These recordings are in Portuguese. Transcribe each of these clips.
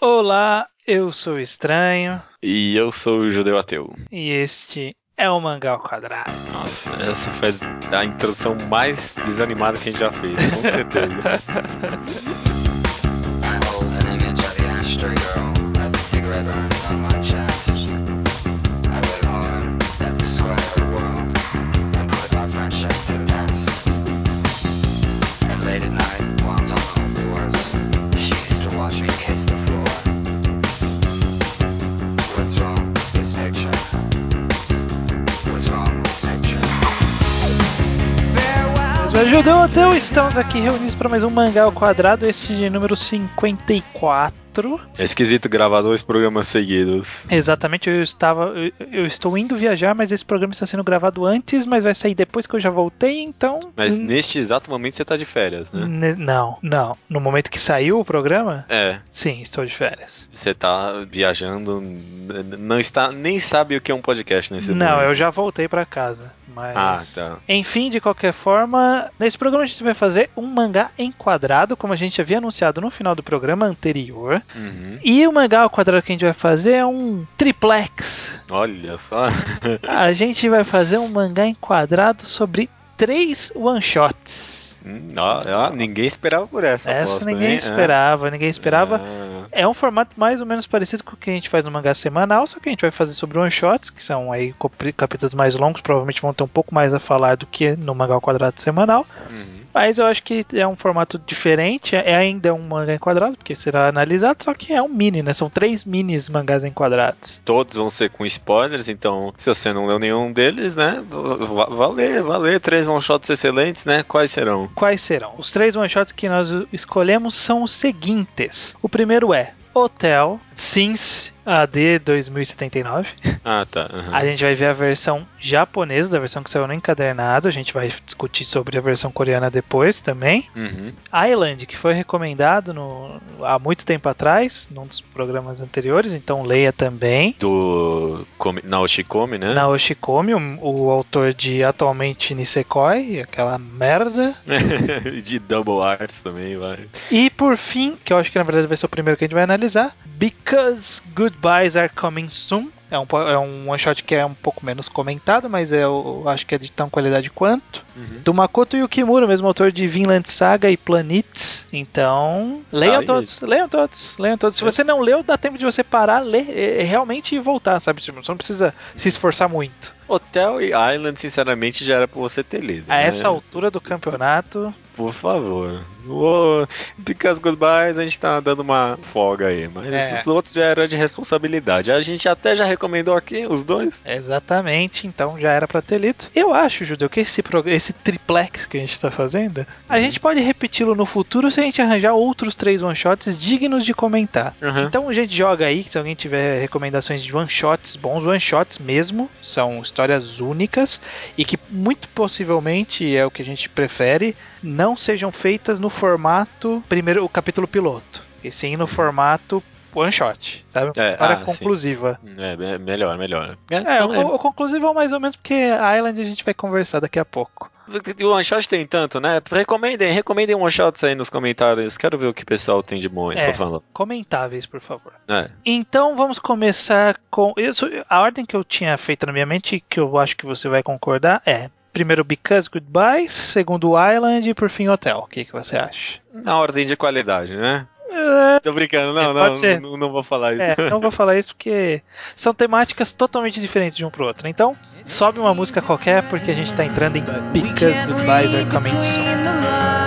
Olá, eu sou o Estranho E eu sou o Judeu Ateu. e este é o Mangá ao Quadrado. Nossa, essa foi a introdução mais desanimada que a gente já fez, com certeza. Judeu Ateu, estamos aqui reunidos para mais um Mangá ao Quadrado, este de número 54. É esquisito gravar dois programas seguidos. Exatamente, eu estava. Eu, eu estou indo viajar, mas esse programa está sendo gravado antes, mas vai sair depois que eu já voltei, então. Mas N- neste exato momento você tá de férias, né? ne- Não, não. No momento que saiu o programa, É, sim, estou de férias. você tá viajando, n- não está, nem sabe o que é um podcast nesse Não, momento. eu já voltei para casa. Mas... Ah, tá. Enfim, de qualquer forma, nesse programa a gente vai fazer um mangá enquadrado, como a gente havia anunciado no final do programa anterior. Uhum. E o mangá ao quadrado que a gente vai fazer é um triplex. Olha só. A gente vai fazer um mangá enquadrado sobre três one-shots. Hum, ó, ó, ninguém esperava por essa. Essa aposta, ninguém hein? esperava, ninguém esperava. Ah, É um formato mais ou menos parecido com o que a gente faz no mangá semanal, só que a gente vai fazer sobre one-shots, que são aí capítulos mais longos, provavelmente vão ter um pouco mais a falar do que no mangá ao quadrado semanal. uhum. Mas eu acho que é um formato diferente, é ainda um mangá enquadrado, porque será analisado, só que é um mini, né? São três minis mangás enquadrados. Todos vão ser com spoilers, então se você não leu nenhum deles, né? va- Valer, valer. Três one shots excelentes, né? Quais serão? Quais serão? Os três one-shots que nós escolhemos são os seguintes. O primeiro é Hotel Since AD 2079. Ah, tá. uhum. A gente vai ver a versão japonesa, da versão que saiu no encadernado. A gente vai discutir sobre a versão coreana depois também. Uhum. Island, que foi recomendado no- há muito tempo atrás, num dos programas anteriores, então leia também. Do Komi- Naoshi Komi, né? Naoshi Komi, o, o autor de atualmente Nisekoi, aquela merda. de Double Arts também, vai. E por fim, que eu acho que na verdade vai ser o primeiro que a gente vai analisar, Because Goodbyes Are Coming Soon. É um, é um one shot que é um pouco menos comentado, mas é, eu acho que é de tão qualidade quanto. Uhum. Do Makoto Yukimura, mesmo autor de Vinland Saga e Planets. Então, leiam Ah, todos, leiam todos, leiam todos. Se É. você não leu, dá tempo de você parar, ler é, é, realmente e voltar, sabe? Tipo, Você não precisa se esforçar muito. Hotel e Island, sinceramente, já era pra você ter lido. A né? essa altura do campeonato, Por favor. Because Goodbyes, a gente tá dando uma folga aí. Mas É. os outros já era de responsabilidade. A gente até já recomendou aqui, os dois. Exatamente, então já era pra ter lido. Eu acho, Judeu, que esse, esse triplex que a gente tá fazendo, a gente pode repeti-lo no futuro se a gente arranjar outros três one-shots dignos de comentar. Uhum. Então a gente joga aí, se alguém tiver recomendações de one-shots, bons one-shots mesmo, são histórias únicas e que muito possivelmente é o que a gente prefere, não sejam feitas no formato primeiro o capítulo piloto, e sim no formato one shot, sabe? Uma É, história ah, sim. conclusiva. É, me- melhor, melhor. É, então, o, o conclusivo é mais ou menos porque a Island a gente vai conversar daqui a pouco. O one shot tem tanto, né? Recomendem, recomendem one shots aí nos comentários. Quero ver o que o pessoal tem de bom aí É. pra falar. Comentáveis, por favor. É. Então vamos começar com. Isso, a ordem que eu tinha feito na minha mente, que eu acho que você vai concordar, é. Primeiro Because Goodbyes, segundo Island e por fim Hotel. O que, que você acha? Na ordem de qualidade, né? É, Tô brincando, não, É, não, não, não vou falar isso. É, não vou falar isso porque são temáticas totalmente diferentes de um pro outro. Então, sobe uma música qualquer porque a gente tá entrando em Because Goodbyes Are Coming Soon.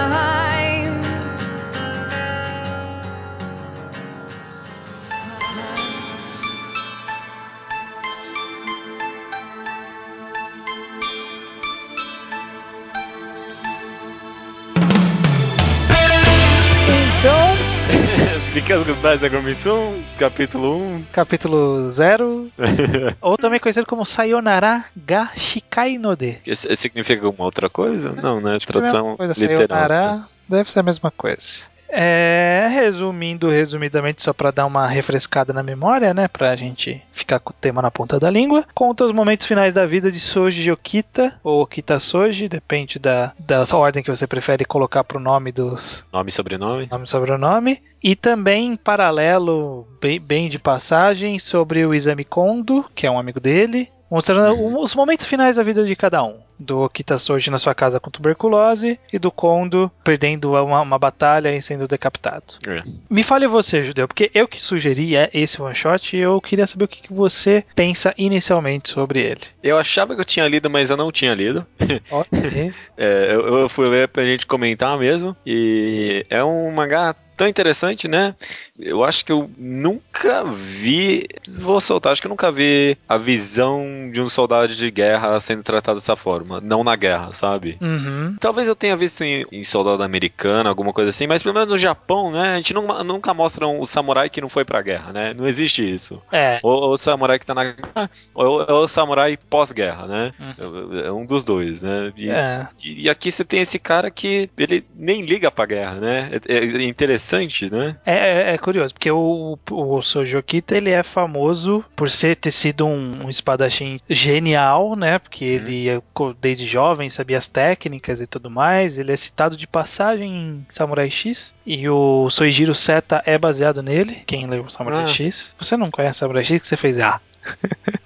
Are coming soon, capítulo 1. capítulo 0, ou também conhecido como Sayonara ga Shikai no De. Esse- Significa alguma outra coisa? Não, né? Que é Tradução coisa, literal. Sayonara deve ser a mesma coisa. É, resumindo, resumidamente, só pra dar uma refrescada na memória, né? Pra gente ficar com o tema na ponta da língua. Conta os momentos finais da vida de Soji Okita, ou Okita Soji, depende da, da ordem que você prefere colocar pro nome dos Nome e sobrenome? nome e sobrenome. E também, em paralelo, bem, bem de passagem, sobre o Izami Kondo, que é um amigo dele. Mostrando Uhum. os momentos finais da vida de cada um. Do Okita Soji na sua casa com tuberculose e do Kondo perdendo uma, uma batalha e sendo decapitado. É. Me fale você, Judeu, porque eu que sugeri é esse one shot e eu queria saber o que que você pensa inicialmente sobre ele. Eu achava que eu tinha lido, mas eu não tinha lido. Ok. É, eu, eu fui ler pra gente comentar mesmo. E é um mangá tão interessante, né? Eu acho que eu nunca vi. Vou soltar, acho que eu nunca vi a visão de um soldado de guerra sendo tratado dessa forma. Não na guerra, sabe? Uhum. Talvez eu tenha visto em, em Soldado Americano, alguma coisa assim, mas pelo menos no Japão, né? A gente não- nunca mostra um, o samurai que não foi pra guerra, né? Não existe isso. É. Ou, o samurai que tá na guerra, ou, ou o samurai pós-guerra, né? Uhum. É um dos dois, né? E, É. e e aqui você tem esse cara que ele nem liga pra guerra, né? É, é interessante, né? É, é- é curioso, porque o, o Soji Okita, ele é famoso por ser ter sido um, um espadachim genial, né? Porque ele, é desde jovem, sabia as técnicas e tudo mais. Ele é citado de passagem em Samurai X. E o Soijiro Seta é baseado nele. Quem leu Samurai Ah. X? Você não conhece Samurai X? Que você fez? Ah,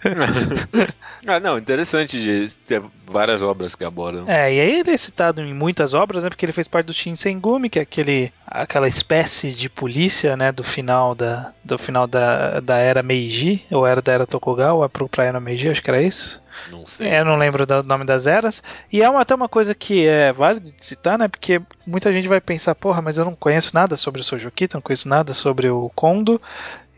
ah, não, interessante de ter várias obras que abordam. É, e aí ele é citado em muitas obras, né? Porque ele fez parte do Shinsengumi, que é aquele, aquela espécie de polícia, né? Do final da, do final da, da era Meiji, ou era da era Tokugawa, é pro pra era Meiji, acho que era isso. Não sei. É, eu não lembro do nome das eras. E é uma, até uma coisa que é válido de citar, né? Porque muita gente vai pensar, porra, mas eu não conheço nada sobre o Soji Okita, não conheço nada sobre o Kondo.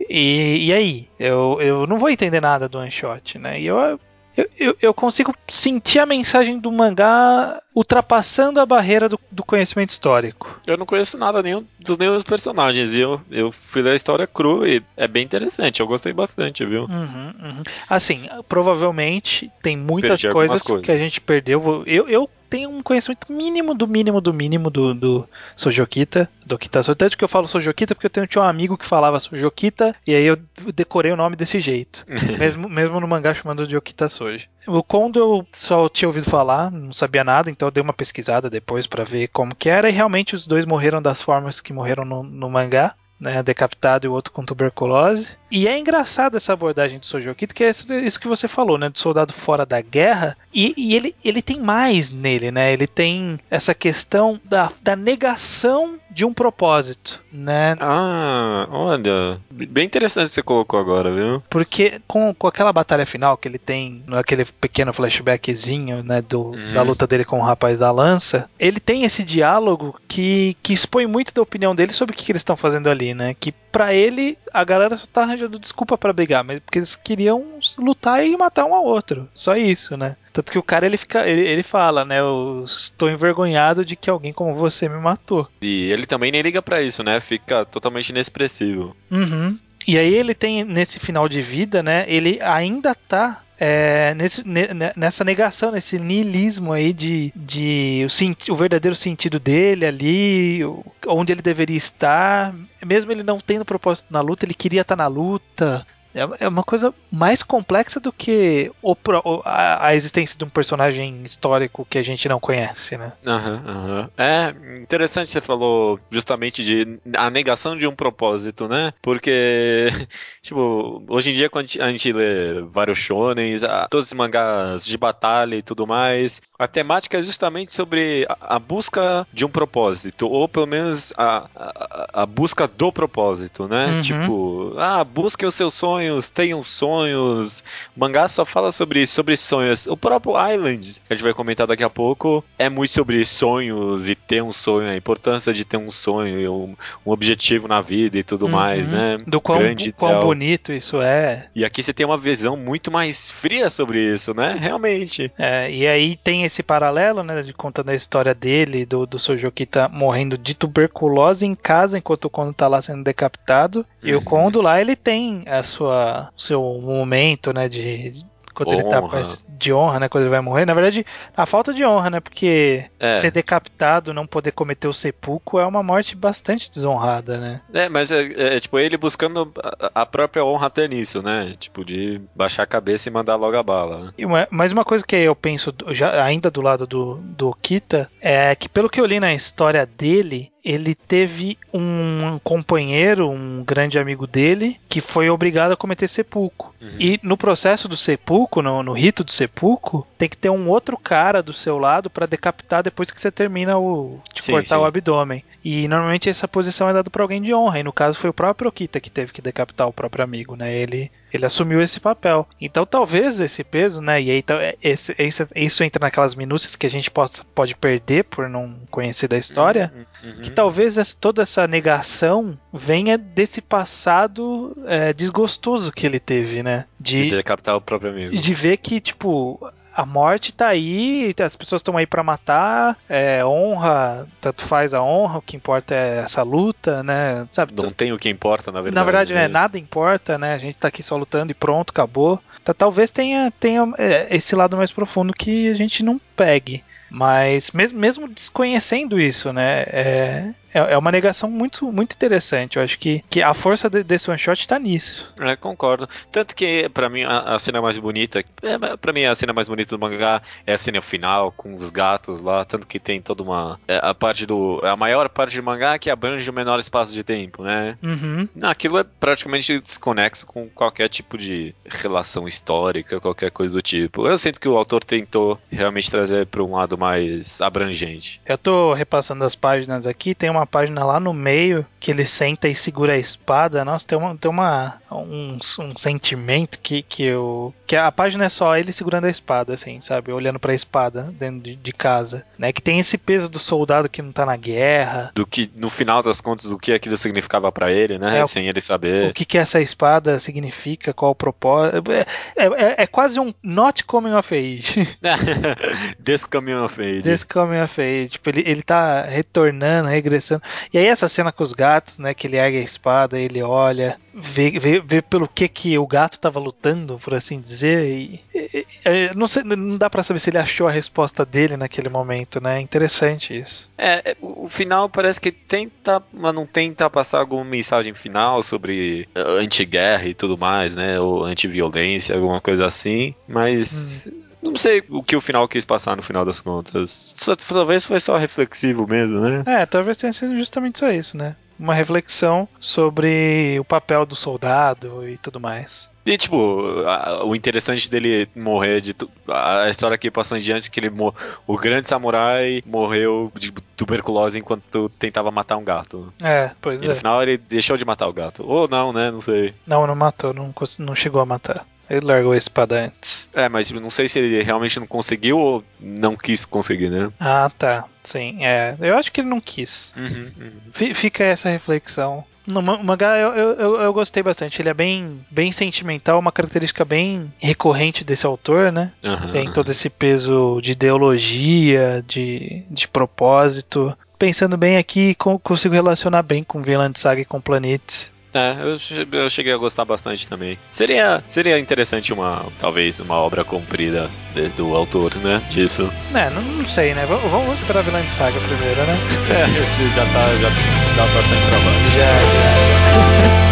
E, e aí? Eu, eu não vou entender nada do one shot, né? E eu, eu, eu, eu consigo sentir a mensagem do mangá ultrapassando a barreira do, do conhecimento histórico. Eu não conheço nada nenhum dos nenhum dos personagens, viu? Eu fui ler a história crua e é bem interessante. Eu gostei bastante, viu? Uhum, uhum. Assim, provavelmente tem muitas coisas, coisas. que a gente perdeu. Eu, eu tenho um conhecimento mínimo do mínimo do mínimo do, do Sojokita, do Kitazo. Tanto que eu falo Sojokita porque eu tenho, tinha um amigo que falava Sojokita e aí eu decorei o nome desse jeito. mesmo, mesmo no mangá chamando de Okita Soji. O Kondo eu só tinha ouvido falar, não sabia nada, então eu dei uma pesquisada depois pra ver como que era e realmente os dois morreram das formas que morreram no, no mangá. Né, decapitado e o outro com tuberculose. E é engraçado essa abordagem do Soji Okita, que é isso, que você falou, né? Do soldado fora da guerra. E, e ele, ele tem mais nele, né? Ele tem essa questão da, da negação de um propósito, né? Ah, olha. Bem interessante você colocou agora, viu? Porque com, com aquela batalha final que ele tem, naquele pequeno flashbackzinho, né, do, Uhum. da luta dele com o rapaz da lança, ele tem esse diálogo que, que expõe muito da opinião dele sobre o que, que eles estão fazendo ali, né? Que pra ele, a galera só tá arranjando desculpa pra brigar, mas porque eles queriam lutar e matar um ao outro. Só isso, né? Tanto que o cara ele fica, ele, ele fala, né? Eu estou envergonhado de que alguém como você me matou. E ele também nem liga pra isso, né? Fica totalmente inexpressivo. Uhum. E aí ele tem nesse final de vida, né? Ele ainda tá é, nesse, ne- ne- nessa negação, nesse niilismo aí de, de o, o verdadeiro sentido dele ali, onde ele deveria estar. Mesmo ele não tendo propósito na luta, ele queria estar na luta. É é uma coisa mais complexa do que o a, a existência de um personagem histórico que a gente não conhece, né? Aham, aham. É, interessante você falou justamente de a negação de um propósito, né? Porque, tipo, hoje em dia quando a gente- lê vários shonens, todos esses mangás de batalha e tudo mais, a temática é justamente sobre a, a busca de um propósito, ou pelo menos a, a, a busca do propósito, né? Uhum. Tipo, ah, busquem os seus sonhos, tenham sonhos. O mangá só fala sobre isso, sobre sonhos. O próprio Island, que a gente vai comentar daqui a pouco, é muito sobre sonhos e ter um sonho, a importância de ter um sonho, e um, um objetivo na vida e tudo mais, Uhum. né? Do quão, Grande quão ideal. bonito isso é. E aqui você tem uma visão muito mais fria sobre isso, né? Realmente. É, e aí tem esse paralelo, né, de contando a história dele, do, do Sojo Okita morrendo de tuberculose em casa, enquanto o Kondo tá lá sendo decapitado. E o Uhum. Kondo lá, ele tem a sua, o seu momento, né, de... quando ele tá Honra. de honra, né? Quando ele vai morrer. Na verdade, a falta de honra, né? Porque É. ser decapitado, não poder cometer o sepulcro é uma morte bastante desonrada, né? É, mas é, é, tipo ele buscando a, a própria honra até nisso, né? Tipo, de baixar a cabeça e mandar logo a bala. né? E uma- mas uma coisa que eu penso, já, ainda do lado do, do Okita, é que pelo que eu li na história dele, ele teve um companheiro, um grande amigo dele, que foi obrigado a cometer sepulcro. Uhum. E no processo do sepulcro, no, no rito do sepulcro, tem que ter um outro cara do seu lado para decapitar depois que você termina o de Sim, cortar sim. o abdômen. E normalmente essa posição é dada para alguém de honra. E no caso foi o próprio Okita que teve que decapitar o próprio amigo, né? Ele ele assumiu esse papel. Então talvez esse peso, né? E aí tá- esse, esse- isso entra naquelas minúcias que a gente possa, pode perder por não conhecer da história. Uhum. Que talvez essa- toda essa negação venha desse passado é, desgostoso que ele teve, né? De De, decapitar o próprio amigo. de ver que, tipo, a morte tá aí, as pessoas estão aí pra matar, é, honra, tanto faz a honra, o que importa é essa luta, né? Sabe? Não tem o que importa, na verdade. Na verdade, né, nada importa, né? A gente tá aqui só lutando e pronto, acabou. Então, talvez tenha, tenha é, esse lado mais profundo que a gente não pegue. Mas mesmo, mesmo desconhecendo isso, né? É, é é uma negação muito, muito interessante. Eu acho que, que a força de- desse one shot tá nisso. É, concordo. Tanto que, pra mim, a, a cena mais bonita. É, pra mim, a cena mais bonita do mangá é a cena final, com os gatos lá. Tanto que tem toda uma. é, a parte do. A maior parte do mangá que abrange o menor espaço de tempo, né? Uhum. Aquilo é praticamente desconexo com qualquer tipo de relação histórica, qualquer coisa do tipo. Eu sinto que o autor tentou realmente trazer para um lado mais abrangente. Eu tô repassando as páginas aqui, tem uma página lá no meio que ele senta e segura a espada. Nossa, tem uma, tem uma um, um sentimento que que eu que a página é só ele segurando a espada assim, sabe, olhando pra espada dentro de, de casa, né? Que tem esse peso do soldado que não tá na guerra. Do que, no final das contas, do que aquilo significava para ele, né? É, o- Sem ele O saber. que, que essa espada significa, qual o propósito. É, é, é quase um not coming of age. This coming of age. This coming of age. Tipo, ele, ele tá retornando, regressando. E aí essa cena com os gatos, né? Que ele ergue a espada, ele olha, vê, vê, vê pelo que que o gato tava lutando, por assim dizer. E, e- e- não, sei, não dá pra saber se ele achou a resposta dele naquele momento, né? Interessante isso. É, é, o final parece que tenta, mas não tenta passar alguma mensagem final sobre eh, anti-guerra e tudo mais, né? Ou anti-violência, alguma coisa assim. Mas não sei o que o final quis passar no final das contas. Só- talvez foi só reflexivo mesmo, né? É, talvez tenha sido justamente só isso, né? Uma reflexão sobre o papel do soldado e tudo mais. E, tipo, a- o interessante dele morrer de. tu- A história que passou em diante é que ele mo- o grande samurai morreu de tuberculose enquanto tentava matar um gato. É, pois E no é. final ele deixou de matar o gato. Ou não, né? Não sei. Não, não matou, não, não chegou a matar. Ele largou a espada antes. É, mas tipo, não sei se ele realmente não conseguiu ou não quis conseguir, né? Ah, tá. Sim, é. Eu acho que ele não quis. Uhum, uhum. Fi- Fica essa reflexão. No ma- mangá eu, eu, eu- gostei bastante. Ele é bem, bem sentimental, uma característica bem recorrente desse autor, né? Aham. Tem todo esse peso de ideologia, de, de propósito. Pensando bem aqui, co- consigo relacionar bem com Vinland Saga e com Planetes. É, eu, eu cheguei a gostar bastante também. Seria, seria interessante uma, talvez, uma obra comprida de- do autor, né? Disso. É, não, não sei, né? Vamos, vamos esperar Vinland Saga primeiro, né? É, já tá, já dá bastante trabalho. Já, já.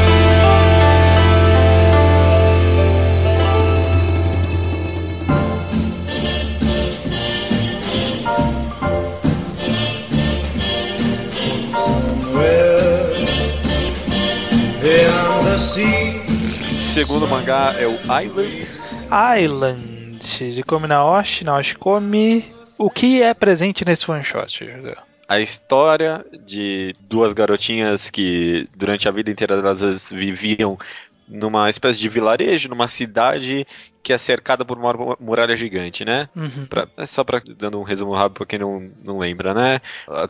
Segundo mangá é o Island. Island, de Komi Naoshi, Naoshi Komi. O que é presente nesse one shot? A história de duas garotinhas que durante a vida inteira elas viviam numa espécie de vilarejo, numa cidade que é cercada por uma muralha gigante, né? Uhum. Pra- é só pra, dando um resumo rápido pra quem não, não lembra, né?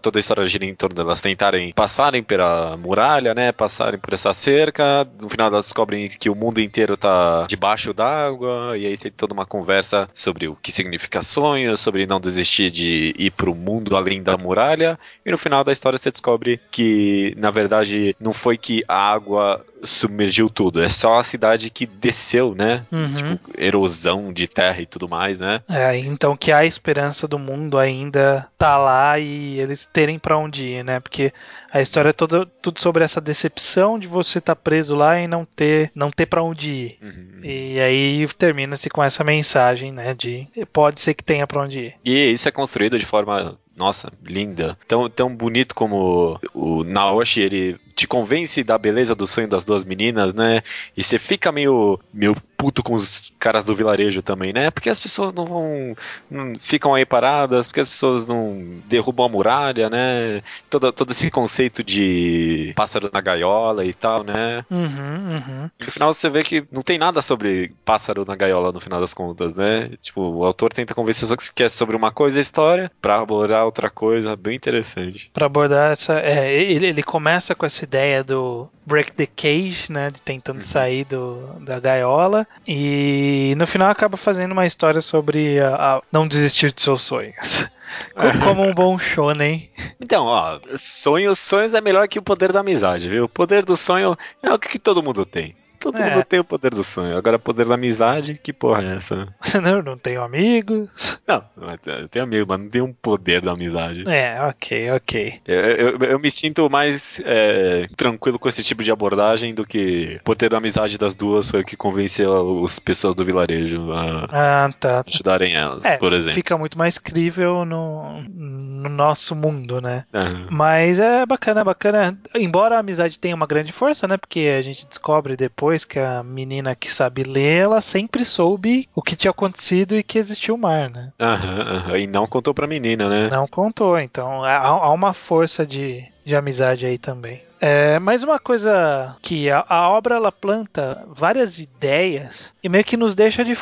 Toda a história gira em torno delas tentarem passarem pela muralha, né? Passarem por essa cerca. No final elas descobrem que o mundo inteiro tá debaixo d'água. E aí tem toda uma conversa sobre o que significa sonho, sobre não desistir de ir pro mundo além da muralha. E no final da história você descobre que, na verdade, não foi que a água submergiu tudo, é só a cidade que desceu, né? Uhum. Tipo, erosão de terra e tudo mais, né? É, então que a esperança do mundo ainda tá lá e eles terem pra onde ir, né? Porque a história é toda tudo sobre essa decepção de você estar preso lá e não ter não ter para onde ir. Uhum. E aí termina-se com essa mensagem, né, de pode ser que tenha pra onde ir. E isso é construído de forma, nossa, linda. Tão, tão bonito como o Naoshi, ele te convence da beleza do sonho das duas meninas, né? E você fica meio, meio puto com os caras do vilarejo também, né? Porque as pessoas não vão. Não ficam aí paradas, porque as pessoas não derrubam a muralha, né? Todo, todo esse conceito de pássaro na gaiola e tal, né? Uhum, uhum. No final você vê que não tem nada sobre pássaro na gaiola no final das contas, né? Tipo, o autor tenta convencer só que é sobre uma coisa a história pra abordar outra coisa, bem interessante. Pra abordar essa, é, ele, ele começa com essa ideia do break the cage, né, de tentando Uhum. sair do, da gaiola e no final acaba fazendo uma história sobre a, a não desistir de seus sonhos. Co- Como um bom shonen. Então, ó, sonhos, sonhos é melhor que o poder da amizade, viu? O poder do sonho é o que todo mundo tem. Todo É. mundo tem o poder do sonho. Agora, poder da amizade, que porra é essa? Eu não tenho amigos. Não, eu tenho amigo, mas não tem um poder da amizade. É, ok, ok. Eu, eu, eu me sinto mais é, tranquilo com esse tipo de abordagem do que o poder da amizade das duas foi o que convenceu as pessoas do vilarejo a Ah, tá. ajudarem elas, É, por exemplo. fica muito mais crível no, no nosso mundo, né? Aham. Mas é bacana, é bacana. Embora a amizade tenha uma grande força, né? Porque a gente descobre depois que a menina que sabe ler, ela sempre soube o que tinha acontecido e que existia o mar, né? Aham, aham. E não contou pra menina, né? Não contou, então há, há uma força de, de amizade aí também. É, mas uma coisa que a, a obra ela planta várias ideias e meio que nos deixa de,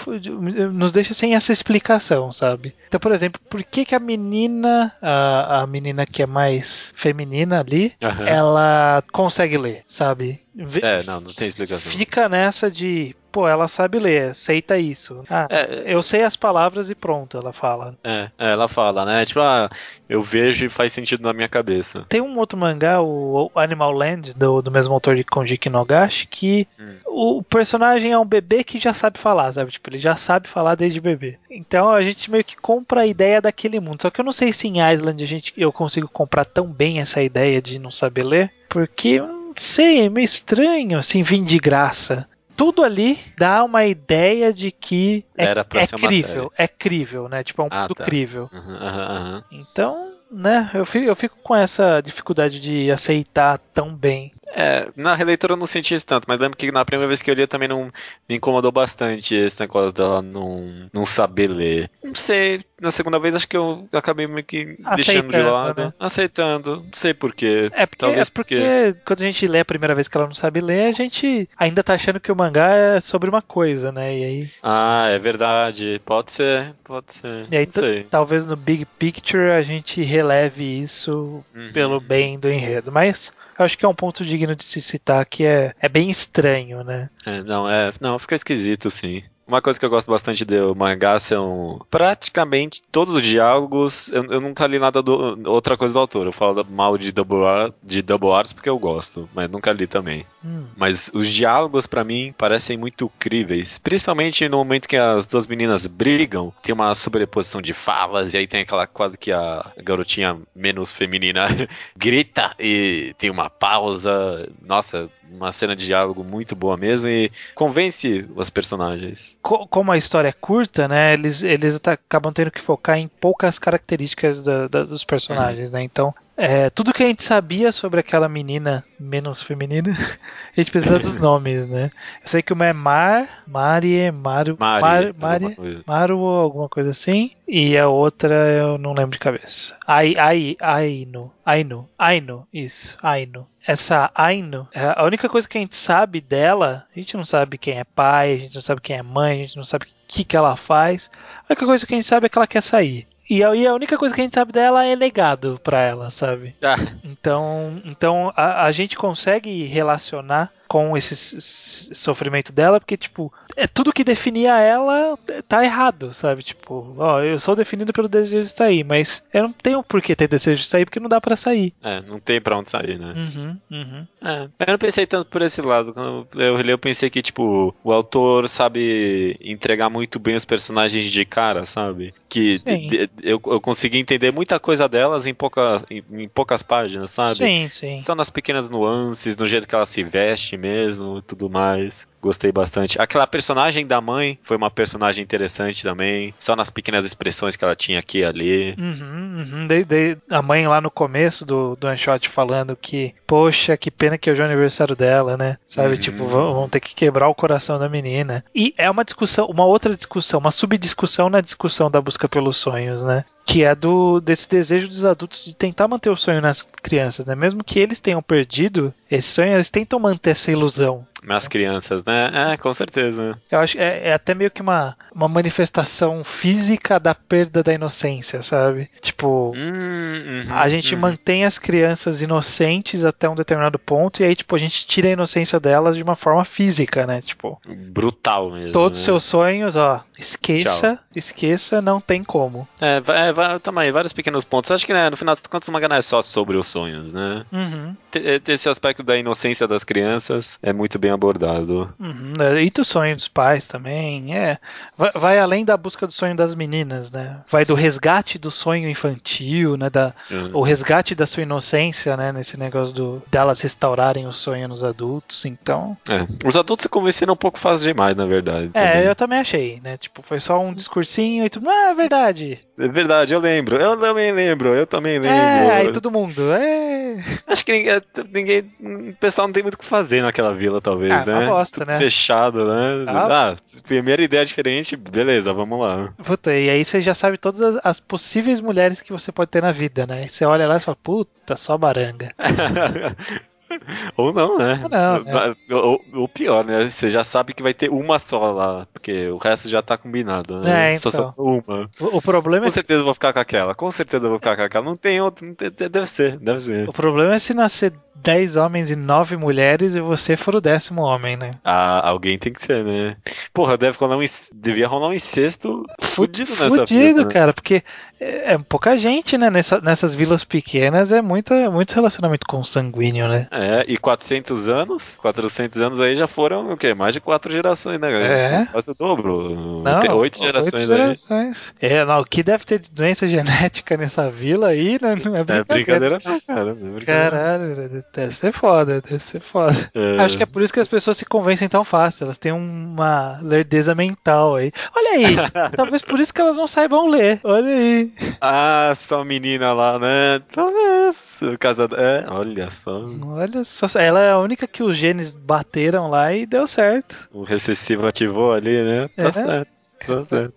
nos deixa sem essa explicação, sabe? Então, por exemplo, por que, que a menina, a, a menina que é mais feminina ali, Aham. ela consegue ler, sabe? É, não, não tem explicação. Fica nessa de, pô, ela sabe ler, aceita isso. Ah, É, eu sei as palavras e pronto, ela fala. É, é, ela fala, né? Tipo, ah, eu vejo e faz sentido na minha cabeça. Tem um outro mangá, o Animal Land, do, do mesmo autor de Konjiki Nogashi, que Hum. o personagem é um bebê que já sabe falar, sabe? Tipo, ele já sabe falar desde bebê. Então a gente meio que compra a ideia daquele mundo. Só que eu não sei se em Island a gente, eu consigo comprar tão bem essa ideia de não saber ler, porque não sei, é meio estranho assim, vir de graça. Tudo ali dá uma ideia de que é, Era pra é ser crível, é crível, né? Tipo, é um Ah, tá. crível. Aham, aham, aham. Então, né, eu fico, eu fico com essa dificuldade de aceitar tão bem. É, na releitura eu não senti isso tanto, mas lembro que na primeira vez que eu li também não me incomodou bastante esse negócio dela não, não saber ler. Não sei, na segunda vez acho que eu acabei meio que deixando de Aceitando, lado. né? Aceitando, não sei porquê. É porque, Talvez é porque quando a gente lê a primeira vez que ela não sabe ler, a gente ainda tá achando que o mangá é sobre uma coisa, né? E aí, Ah, é verdade. Pode ser, pode ser. e aí talvez no Big Picture a gente releve isso Uhum. pelo bem do enredo. Mas eu acho que é um ponto digno de se citar que é, é bem estranho, né? É, não, é, não, fica esquisito, sim. Uma coisa que eu gosto bastante do mangá são praticamente todos os diálogos. Eu, eu nunca li nada do outra coisa do autor. Eu falo mal de Double, de Double Arts porque eu gosto, mas nunca li também. Hum. Mas os diálogos pra mim parecem muito críveis, principalmente no momento que as duas meninas brigam, tem uma sobreposição de falas e aí tem aquela quase que a garotinha menos feminina grita e tem uma pausa. Nossa, uma cena de diálogo muito boa mesmo e convence os personagens. Co- como a história é curta, né? Eles, eles acabam tendo que focar em poucas características da- da- dos personagens, né? Então, é, tudo que a gente sabia sobre aquela menina menos feminina, a gente precisa dos nomes, né? Eu sei que uma é Mar, Mari, Maru, Mari, Mar- alguma Mari, coisa. Maru ou alguma coisa assim, e a outra eu não lembro de cabeça. Ai, ai, Aino, Aino, Aino, isso, Aino. Essa Aino, é, a única coisa que a gente sabe dela, a gente não sabe quem é pai, a gente não sabe quem é mãe, a gente não sabe o que, que ela faz. A única coisa que a gente sabe é que ela quer sair. E a, e a única coisa que a gente sabe dela é legado pra ela, sabe? Ah, Então, então a, a gente consegue relacionar com esse sofrimento dela, porque, tipo, é tudo que definia ela tá errado, sabe? Tipo, ó, eu sou definido pelo desejo de sair, mas eu não tenho por que ter desejo de sair porque não dá pra sair. É, não tem pra onde sair, né? Uhum, uhum. É, eu não pensei tanto por esse lado. Quando eu li, eu pensei que, tipo, o autor sabe entregar muito bem os personagens de cara, sabe? Que eu, eu consegui entender muita coisa delas em, pouca, em, em poucas páginas, sabe? Sim, sim. Só nas pequenas nuances, no jeito que ela se veste mesmo e tudo mais. Gostei bastante. Aquela personagem da mãe foi uma personagem interessante também. Só nas pequenas expressões que ela tinha aqui e ali. Uhum, uhum. Dei- dei a mãe lá no começo do, do one shot falando que, poxa, que pena que hoje é o aniversário dela, né? Sabe, Uhum. tipo, vão, vão ter que quebrar o coração da menina. E é uma discussão, uma outra discussão, uma subdiscussão na discussão da busca pelos sonhos, né? Que é do desse desejo dos adultos de tentar manter o sonho nas crianças, né? Mesmo que eles tenham perdido esse sonho, eles tentam manter essa ilusão. Nas crianças, né? É, com certeza. Eu acho que é, é até meio que uma, uma manifestação física da perda da inocência, sabe? Tipo, Hum, uhum, a gente uhum. mantém as crianças inocentes até um determinado ponto e aí, tipo, a gente tira a inocência delas de uma forma física, né? Tipo, Brutal mesmo. todos os né? seus sonhos, ó, esqueça, esqueça, não tem como. É, é, aí, vários pequenos pontos. Acho que né, no final das contas mangá não é só sobre os sonhos, né? Uhum, Esse aspecto da inocência das crianças é muito bem abordado. Uhum. E do sonho dos pais também, é. Vai, vai além da busca do sonho das meninas, né? Vai do resgate do sonho infantil, né? Da, Hum. o resgate da sua inocência, né? Nesse negócio do, delas restaurarem o sonho nos adultos, então. É, Os adultos se convenceram um pouco fácil demais, na verdade. É, também. eu também achei, né? Tipo, foi só um discursinho e tudo. Ah, é verdade. É verdade, eu lembro. Eu também lembro, eu também lembro. É, aí todo mundo. É. Acho que ninguém, ninguém- O pessoal não tem muito o que fazer naquela vila, talvez, Ah, né? uma bosta, Tudo né? fechado, né? Ah. Ah, primeira ideia diferente, beleza, vamos lá. Puta, e aí você já sabe todas as, as possíveis mulheres que você pode ter na vida, né? E você olha lá e fala, puta, só baranga. Ou não, né? Ou não, né? Ou, ou pior, né? Você já sabe que vai ter uma só lá, porque o resto já tá combinado, né? É, Só então. só uma. O, o problema é Com se, certeza eu vou ficar com aquela, com certeza eu vou ficar com aquela. Não tem outro, não tem- deve ser, deve ser. o problema é se nascer 10 homens e 9 mulheres e você for o décimo homem, né? Ah, alguém tem que ser, né? Porra, deve rolar um, devia rolar um incesto fudido nessa Fudido, né? cara, porque é, é pouca gente, né? Nessa- nessas vilas pequenas é muita, muito relacionamento consanguíneo, né? É, e 400 anos, 400 anos aí já foram o quê? Mais de quatro gerações, né? É. Quase o dobro. Não, Tem oito gerações oito aí. gerações. É, não, o que deve ter de doença genética nessa vila aí, né? Não é É brincadeira. brincadeira não, cara. Não é brincadeira. Caralho, deve ser foda, deve ser foda. É. Acho que é por isso que as pessoas se convencem tão fácil. Elas têm uma lerdeza mental aí. Olha aí, talvez por isso que elas não saibam ler. Olha aí. Ah, só menina lá, né? Talvez. Casada. É, olha só. Olha só, ela é a única que os genes bateram lá e deu certo. O recessivo ativou ali, né? Tá É. certo.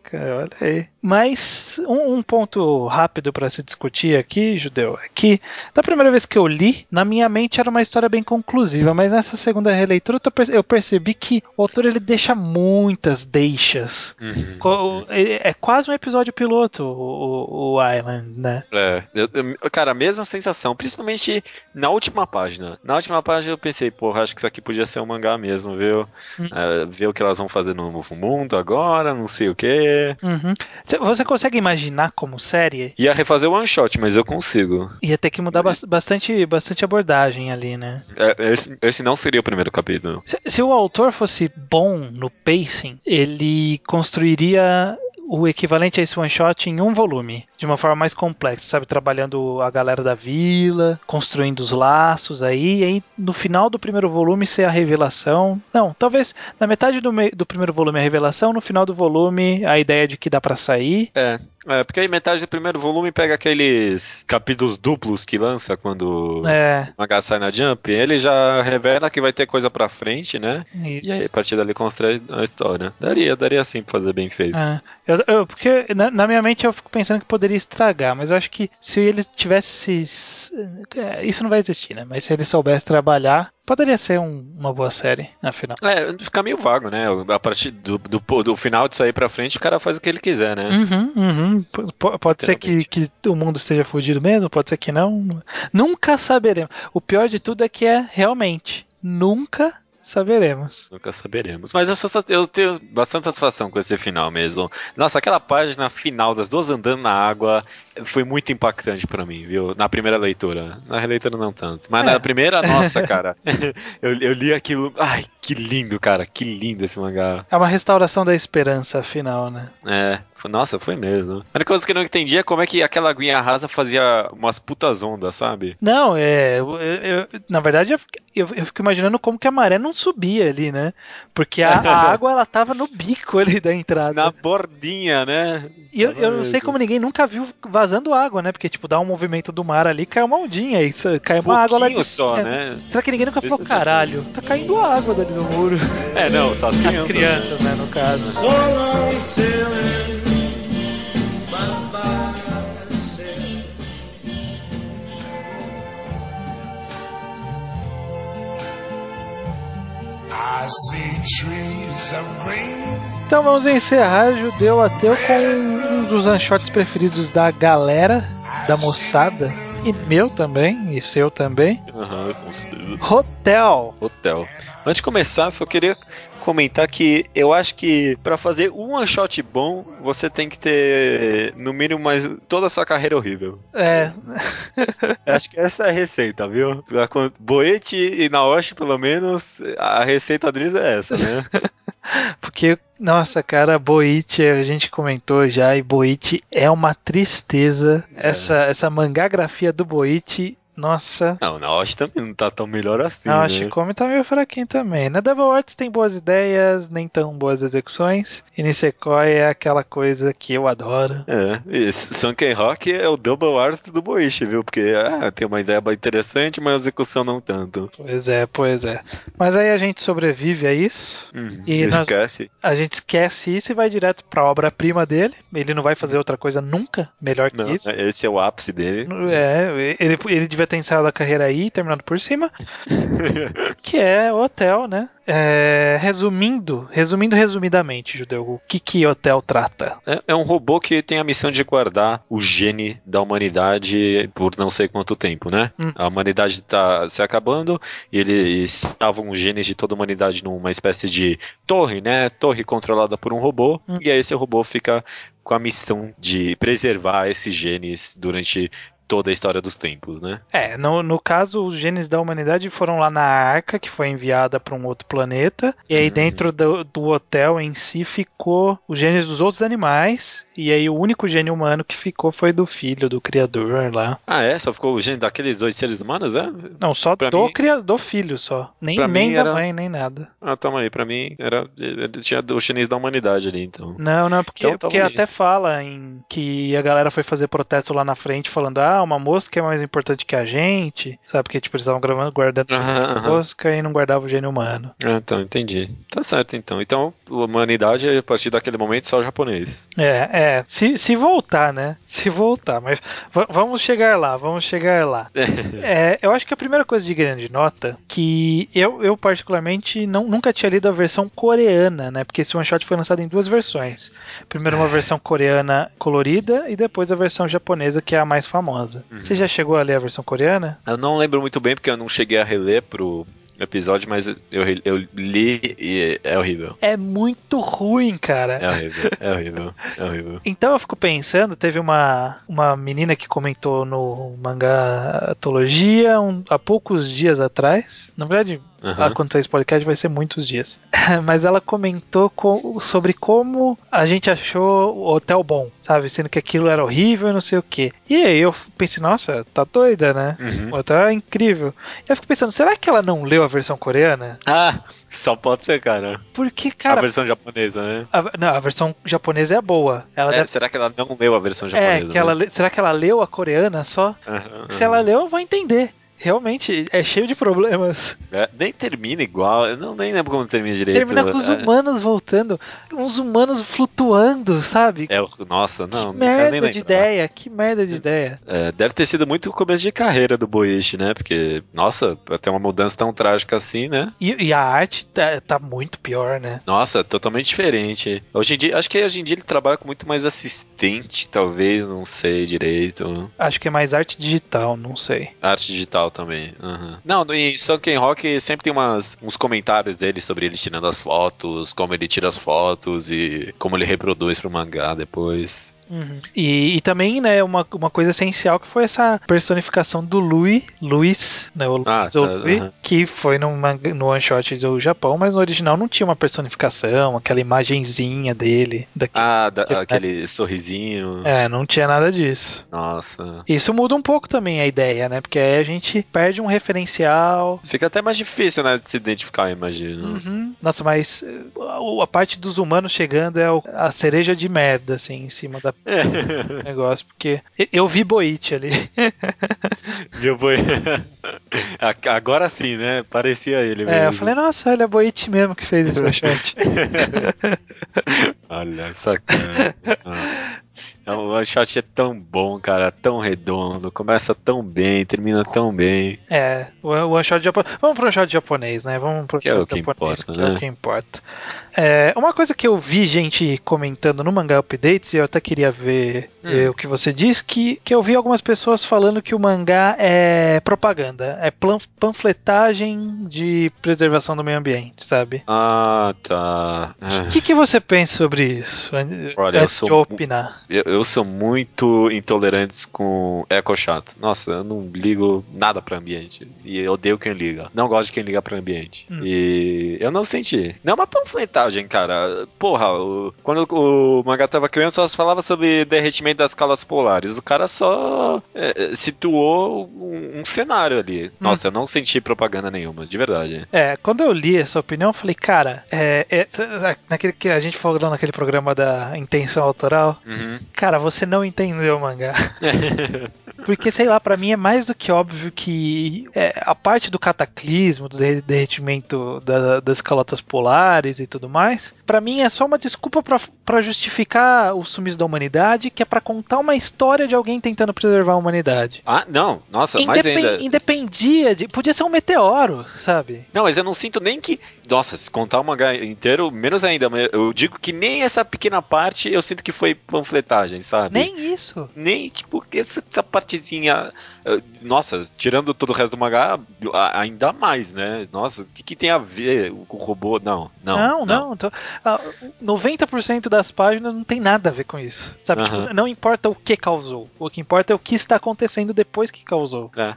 Cara, olha aí. Mas um, um ponto rápido pra se discutir aqui, Judeu, é que da primeira vez que eu li, na minha mente era uma história bem conclusiva, mas nessa segunda releitura eu tô perce- eu percebi que o autor ele deixa muitas deixas. Uhum. Co- É é quase um episódio piloto, o, o- Island, né? É, eu- eu- cara, a mesma sensação, principalmente na última página. Na última página eu pensei, porra, acho que isso aqui podia ser um mangá mesmo, viu? Hum. É, ver o que elas vão fazer no novo mundo agora, não sei o que. Uhum. Cê- Você consegue imaginar como série? Ia refazer o one shot, mas eu consigo. Ia ter que mudar bas- bastante, bastante abordagem ali, né? É, esse, esse não seria o primeiro capítulo. Se, se o autor fosse bom no pacing, ele construiria o equivalente a esse one shot em um volume, de uma forma mais complexa, sabe? Trabalhando a galera da vila, construindo os laços aí, e aí no final do primeiro volume ser a revelação. Não, talvez na metade do, do primeiro volume a revelação, no final do volume a ideia de que dá pra sair. É, é, porque aí metade do primeiro volume pega aqueles capítulos duplos que lança quando É, o mangá sai na Jump, ele já revela que vai ter coisa pra frente, né? isso. E aí, a partir dali, constrói a história. Daria, daria sim pra fazer bem feito. É. Eu, eu- porque na, na minha mente eu fico pensando que poderia estragar, mas eu acho que se ele tivesse. se- é, Isso não vai existir, né? Mas se ele soubesse trabalhar, poderia ser um- uma boa série, afinal. É, fica meio vago, né? A partir do, do, do final disso aí pra frente, o cara faz o que ele quiser, né? Uhum, uhum. P- pode ser que, que o mundo esteja fudido mesmo, pode ser que não. Nunca saberemos. O pior de tudo é que é realmente. Nunca saberemos. Nunca saberemos. Mas eu, sou, eu tenho bastante satisfação com esse final mesmo. Nossa, aquela página final das duas andando na água foi muito impactante pra mim, viu? Na primeira leitura. Na releitura não tanto. Mas É. na primeira, nossa, cara. eu, eu li aquilo. Ai, que lindo, cara. Que lindo esse mangá. É uma restauração da esperança final, né? É. Nossa, foi mesmo. A única coisa que eu não entendi é como é que aquela aguinha rasa fazia umas putas ondas, sabe? Não, é. eu- eu- na verdade, eu, eu- fico imaginando como que a maré não subia ali, né? Porque a, a água ela tava no bico ali da entrada. Na bordinha, né? E eu, eu não sei como ninguém nunca viu vazando água, né? Porque, tipo, dá um movimento do mar ali, cai uma ondinha, isso, cai uma água lá de só, né? Será que ninguém nunca falou, Precisa- caralho, tá caindo água dali do muro? É, não, só as crianças. As crianças, né, no caso. So long sailing, bye-bye sailing. I see trees of green. Então vamos encerrar Judeu Ateu com um dos one-shots preferidos da galera, da moçada, e meu também, e seu também, Aham, com certeza. Hotel. Hotel. Antes de começar, só queria comentar que eu acho que pra fazer um one shot bom, você tem que ter no mínimo mais toda a sua carreira horrível. É, acho que essa é a receita, viu? Boete e Naoshi, pelo menos, a receita deles é essa, né? porque, nossa, cara, Boit, a gente comentou já, e Boit é uma tristeza. Essa, essa mangagrafia do Boit, nossa. Não, Naoshi também não tá tão melhor assim, Não, a né? Shikomi tá meio fraquinho também. Na Devil Arts tem boas ideias, nem tão boas execuções. E Nisekoi é aquela coisa que eu adoro. É, e Sunken Rock é o double art do Boichi, viu? Porque ah, tem uma ideia bem interessante, mas a execução não tanto. Pois é, pois é. Mas aí a gente sobrevive a isso. Hum, E nós- esquece. A gente esquece isso e vai direto pra obra-prima dele. Ele não vai fazer outra coisa nunca melhor que Não, isso. esse é o ápice dele. É, ele, ele devia ter encerrado a carreira aí, terminado por cima. que é o Hotel, né? É, resumindo, resumindo resumidamente, Judeu, o que que Hotel trata? É, é um robô que tem a missão de guardar o gene da humanidade por não sei quanto tempo, né? Hum. A humanidade tá se acabando e eles estavam os genes de toda a humanidade numa espécie de torre, né? Torre controlada por um robô. Hum. E aí esse robô fica com a missão de preservar esses genes durante toda a história dos tempos, né? É, no, no caso, os genes da humanidade foram lá na arca, que foi enviada para um outro planeta. E aí, Uhum. dentro do, do hotel em si, ficou os genes dos outros animais. E aí, o único gene humano que ficou foi do filho, do criador lá. Ah, é? Só ficou o gene daqueles dois seres humanos, é? Não, só Pra do mim- criador, do filho só. Nem, Pra nem da era- mãe, nem nada. Ah, toma aí, pra mim era. Tinha o chinês da humanidade ali, então. Não, não, porque, Então, porque aí. até fala em que a galera foi fazer protesto lá na frente falando, ah, uma mosca é mais importante que a gente, sabe? Porque tipo, eles estavam gravando, guardando aham. mosca e não guardavam o gênio humano. Ah, então, entendi. Tá certo, então. Então, a humanidade, a partir daquele momento, só o japonês. É, é, se, se voltar, né? Se voltar, mas va- vamos chegar lá, vamos chegar lá. É, eu acho que a primeira coisa de grande nota, que eu, eu particularmente não, nunca tinha lido a versão coreana, né? Porque esse one shot foi lançado em duas versões. Primeiro uma versão coreana colorida e depois a versão japonesa, que é a mais famosa. Você já chegou a ler a versão coreana? Eu não lembro muito bem, porque eu não cheguei a reler pro episódio, mas eu, eu li e é horrível. É muito ruim, cara. É horrível, é horrível, é horrível. Então eu fico pensando, teve uma, uma menina que comentou no mangá Atologia um- há poucos dias atrás. Na verdade, Ah, quando sair esse podcast vai ser muitos dias. Mas ela comentou co- sobre como a gente achou o hotel bom, sabe? Sendo que aquilo era horrível e não sei o que. E aí eu pensei, nossa, tá doida, né? Uhum. O hotel é incrível. E eu fico pensando, será que ela não leu a versão coreana? Ah, só pode ser, cara. Porque, a cara, versão japonesa, né? a, não, a versão japonesa é boa. Ela É, deve será que ela não leu a versão japonesa? É, que ela, né? le- será que ela leu a coreana só? Aham, Se ela leu, eu vou entender. Realmente, é cheio de problemas. É, nem termina igual, eu não nem lembro como termina direito. Termina com os É- humanos voltando, uns humanos flutuando, sabe? É, nossa, não, que não merda de ideia, que merda de ideia. É, deve ter sido muito o começo de carreira do Boichi, né? Porque, nossa, pra ter uma mudança tão trágica assim, né? E, e a arte tá, tá muito pior, né? Nossa, totalmente diferente. Hoje em dia, acho que hoje em dia ele trabalha com muito mais assistente, talvez, não sei direito. Acho que é mais arte digital, não sei. Arte digital, também. Uhum. Não, em Sunken Rock sempre tem umas, uns comentários dele sobre ele tirando as fotos, como ele tira as fotos e como ele reproduz pro mangá depois. Uhum. E, e também, né, uma, uma coisa essencial que foi essa personificação do Louis, Luiz, né, o Ah, Luiz Louis, aham. que foi no, manga- no one shot do Japão, mas no original não tinha uma personificação, aquela imagenzinha dele. Daquele, Ah, da- Que- aquele sorrisinho. É, não tinha nada disso. Nossa. Isso muda um pouco também a ideia, né? Porque aí a gente perde um referencial. Fica até mais difícil, né, de se identificar, imagino. Uhum. Nossa, mas eh, a, parte dos humanos chegando é a cereja de merda, assim, em cima da negócio. Porque eu- vi Boit ali. Boi. A- Agora sim, né? Parecia ele mesmo. É, eu falei, nossa, olha, é Boit mesmo que fez esse one-shot. Olha, sacana. Ah. O one shot é tão bom, cara, tão redondo, começa tão bem, termina tão bem. é, o o one-shot japonês. Vamos pro one-shot japonês, né? Vamos pro Que é o que japonês, importa, que é né? o que importa. É, uma coisa que eu vi gente comentando no Mangá Updates, e eu até queria ver Hum. eh, o que você diz, que, que eu vi algumas pessoas falando que o mangá é propaganda, é panfletagem de preservação do meio ambiente, sabe? Ah, tá. O que, que você pensa sobre isso? Olha, eu Antes sou de opinar. Eu, eu sou muito intolerante com eco chato. Nossa, eu não ligo nada pra ambiente. E eu odeio quem liga. Não gosto de quem liga pra ambiente. Hum. E eu não senti. Não é uma panfletagem, cara. Porra, o- quando o mangá tava criança, só falava sobre derretimento das calas polares. O cara só é, é, situou um, um cenário ali. Nossa, eu não senti propaganda nenhuma, de verdade. É, quando eu li essa opinião, eu falei, cara, é, é- naquele que a gente falou naquele programa da intenção autoral, Uhum. cara, você não entendeu o mangá. Porque, sei lá, pra mim é mais do que óbvio que é, a parte do cataclismo, do derre- derretimento da- das calotas polares e tudo mais, pra mim é só uma desculpa pra- pra justificar o sumiço da humanidade, que é pra contar uma história de alguém tentando preservar a humanidade. ah, não. Nossa, mais Indepen- ainda. Independia de. Podia ser um meteoro, sabe? Não, mas eu não sinto nem que. Nossa, se contar o mangá inteiro, menos ainda. Eu digo que nem essa pequena parte eu sinto que foi panfletagem, sabe? Nem isso. Nem, tipo, que essa, essa partezinha. eh, Nossa, tirando todo o resto do mangá, ainda mais, né? Nossa, o que, que tem a ver com o robô? Não, não. Não, não. tô- ah, 90% das páginas não tem nada a ver com isso. Sabe? Tipo, não importa o que causou. O que importa é o que está acontecendo depois que causou. É.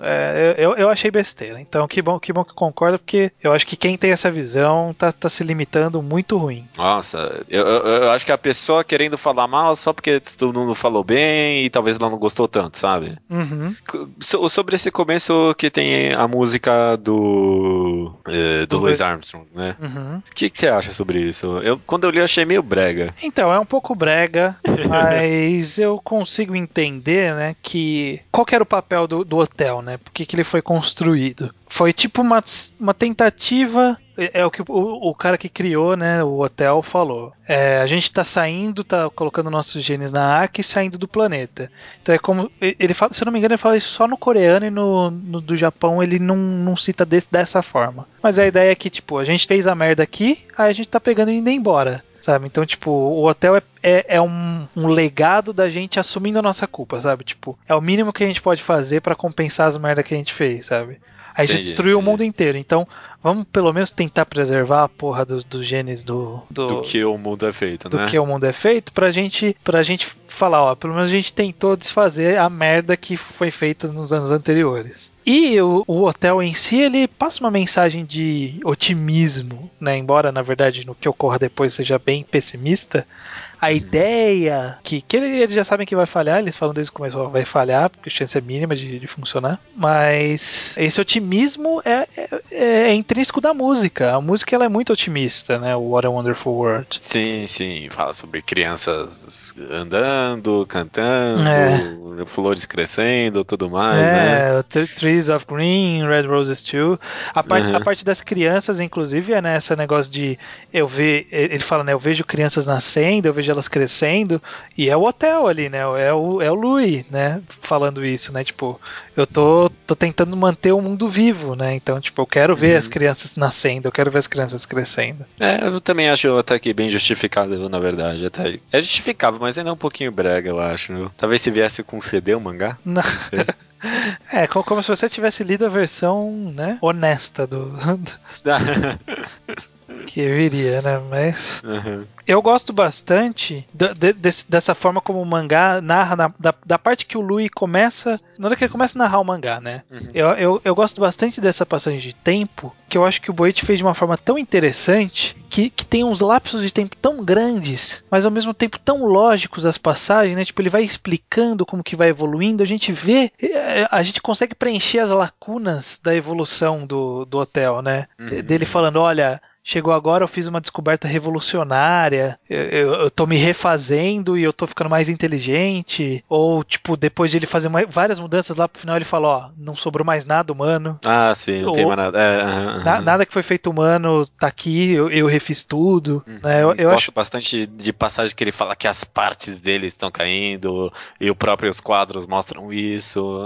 É, eu, eu achei besteira. Então, que bom, que bom que concorda, porque eu acho que quem tem essa visão tá, tá se limitando muito ruim. Nossa, eu, eu- eu acho que a pessoa querendo falar mal só porque todo mundo falou bem e talvez ela não gostou tanto, sabe? Uhum. So- sobre esse começo que tem a música do. eh, do Do Louis Armstrong, né? Uhum. O que, que você acha sobre isso? Eu, quando eu li, eu achei meio brega. Então, é um pouco brega, mas eu consigo entender, né, que qual que era o papel do, do hotel, né? Por que, que ele foi construído? Foi tipo uma, uma tentativa, é é o que o, o cara que criou, né, o hotel falou. É, a gente tá saindo, tá colocando nossos genes na arca e saindo do planeta. Então é como, ele fala, se eu não me engano, ele fala isso só no coreano e no, no do Japão ele não, não cita desse- dessa forma. Mas a ideia é que, tipo, a gente fez a merda aqui, aí a gente tá pegando e indo embora sabe? Então, tipo, o hotel é, é, é um, um legado da gente assumindo a nossa culpa, sabe? Tipo, é o mínimo que a gente pode fazer pra compensar as merdas que a gente fez, sabe? A gente destruiu o mundo inteiro, então vamos pelo menos tentar preservar a porra dos dos genes do, do, Do que o mundo é feito, do né? que o mundo é feito pra gente, pra gente falar, ó, pelo menos a gente tentou desfazer a merda que foi feita nos anos anteriores. E o, o hotel em si, ele passa uma mensagem de otimismo, né? Embora, na verdade, no que ocorra depois seja bem pessimista. A ideia que, que ele- eles já sabem que vai falhar, eles falam desde o começo, vai falhar, porque a chance é mínima de, de funcionar. Mas esse otimismo é, é, é intrínseco da música. A música ela é muito otimista, né? O What a Wonderful World. Sim, sim. Fala sobre crianças andando, cantando, flores crescendo, tudo mais, né? É, T- Trees of Green, Red Roses Too. A parte, Uhum. a parte das crianças, inclusive, é nessa negócio de eu ver. Ele fala, né? Eu vejo crianças nascendo, eu vejo elas crescendo, e é o hotel ali, né? É o, é o Louis, né? Falando isso, né? Tipo, eu tô, tô tentando manter o mundo vivo, né? Então, tipo, eu quero ver Uhum. as crianças nascendo, eu quero ver as crianças crescendo. É, eu também acho até que bem justificado, na verdade. Até... É justificável, mas ainda é um pouquinho brega, eu acho. Talvez se viesse com CD o mangá, Não. não sei. É, co- como, se você tivesse lido a versão, né, honesta do, que eu iria, né? Mas Uhum. eu gosto bastante de- dessa forma como o mangá narra, na- da, da parte que o Lui começa. Na hora que ele começa a narrar o mangá, né? Uhum. Eu, eu, eu gosto bastante dessa passagem de tempo, que eu acho que o Boichi fez de uma forma tão interessante, que, que tem uns lapsos de tempo tão grandes, mas ao mesmo tempo tão lógicos as passagens, né? Tipo, ele vai explicando como que vai evoluindo, a gente vê, eh, a gente consegue preencher as lacunas da evolução do, do hotel, né? Uhum. Dele falando, olha. Chegou agora, eu fiz uma descoberta revolucionária, eu, eu, eu tô me refazendo e eu tô ficando mais inteligente. Ou, tipo, depois de ele fazer uma- várias mudanças lá pro final, ele fala: Ó, não sobrou mais nada humano. Ah, sim, não tem mais nada. É, aham, Na- nada que foi feito humano tá aqui, eu, eu refiz tudo. Uhum. né? Eu, eu Gosto acho. bastante de passagem que ele fala que as partes dele estão caindo e os próprios quadros mostram isso.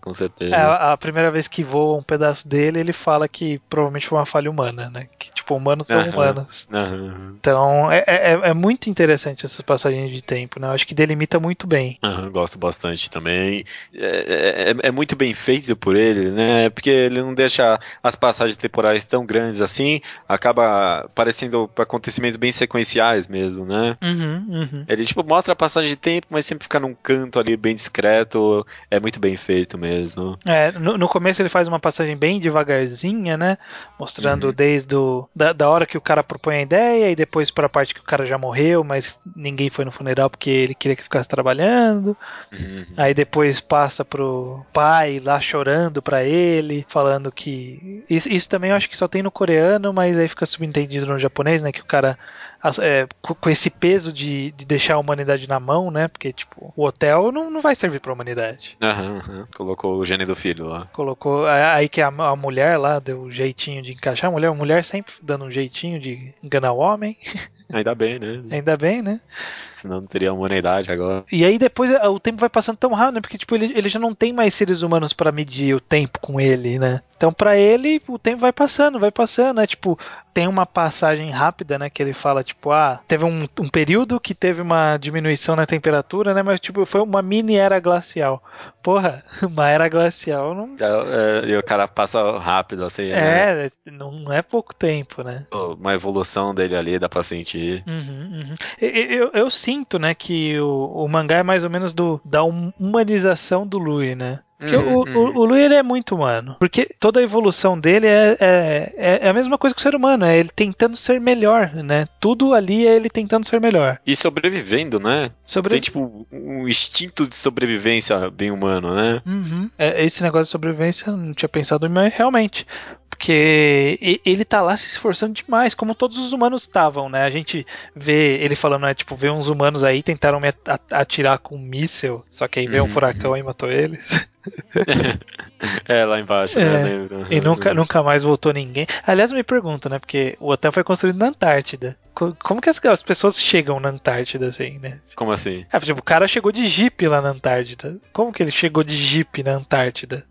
Com certeza. é, a, a primeira vez que voa um pedaço dele, ele fala que provavelmente foi uma falha humana, né? Que, tipo, humanos são Aham. humanos. Aham, Então, é, é, é muito interessante essas passagens de tempo, né? Eu acho que delimita muito bem. aham, gosto bastante também. É, é- é muito bem feito por ele, né? Porque ele não deixa as passagens temporais tão grandes assim, acaba parecendo acontecimentos bem sequenciais mesmo, né? Uhum, uhum. Ele tipo mostra a passagem de tempo, mas sempre fica num canto ali bem discreto. É muito bem feito mesmo. É, no, no começo ele faz uma passagem bem devagarzinha, né? Mostrando Uhum. desde o, da, da hora que o cara propõe a ideia e depois pra parte que o cara já morreu, mas ninguém foi no funeral porque ele queria que ficasse trabalhando. Uhum. Aí depois passa pro pai lá chorando pra ele, falando que. Isso, isso também eu acho que só tem no coreano, mas aí fica subentendido no japonês, né? Que o cara. É, co- com esse peso de, de deixar a humanidade na mão, né? Porque, tipo, o hotel não, não vai servir pra humanidade. Aham, aham. Colocou o gene do filho lá. Colocou. Aí que a, a mulher lá deu um jeitinho de encaixar. A mulher, a mulher sempre dando um jeitinho de enganar o homem. Ainda bem, né? Ainda bem, né? Senão não teria humanidade agora. E aí depois eh, o tempo vai passando tão rápido, né? Porque tipo, ele, ele já não tem mais seres humanos pra medir o tempo com ele, né? Então pra ele o tempo vai passando, vai passando, né? Tipo, tem uma passagem rápida, né? Que ele fala, tipo, ah, teve um, um período que teve uma diminuição na temperatura, né? Mas tipo, foi uma mini era glacial. Porra, uma era glacial não. É, é, e o cara passa rápido, assim. né? É, não é pouco tempo, né? Uma evolução dele ali, dá pra sentir. Uhum, uhum. Eu, eu, eu sinto, né, que o, o mangá é mais ou menos do, da hum- humanização do Lui, né? Porque Uhum, o, uhum. o, o Lui ele é muito humano. Porque toda a evolução dele é, é, é- é a mesma coisa que o ser humano, é ele tentando ser melhor, né? Tudo ali é ele tentando ser melhor. E sobrevivendo, né? Sobre... Tem tipo um instinto de sobrevivência bem humano, né? Uhum. É, esse negócio de sobrevivência eu não tinha pensado, mas realmente. Porque ele tá lá se esforçando demais, como todos os humanos estavam, né? A gente vê ele falando, né? Tipo, vê uns humanos aí tentaram me at- atirar com um míssel, só que aí veio um Uhum, furacão e matou eles. É, lá embaixo, É, né? Lembro. E nunca, nunca mais voltou ninguém. Aliás, me pergunto, né? Porque o hotel foi construído na Antártida. Co- Como que as, as pessoas chegam na Antártida assim, né? Como assim? É, tipo, o cara chegou de jipe lá na Antártida. Como que ele chegou de jipe na Antártida?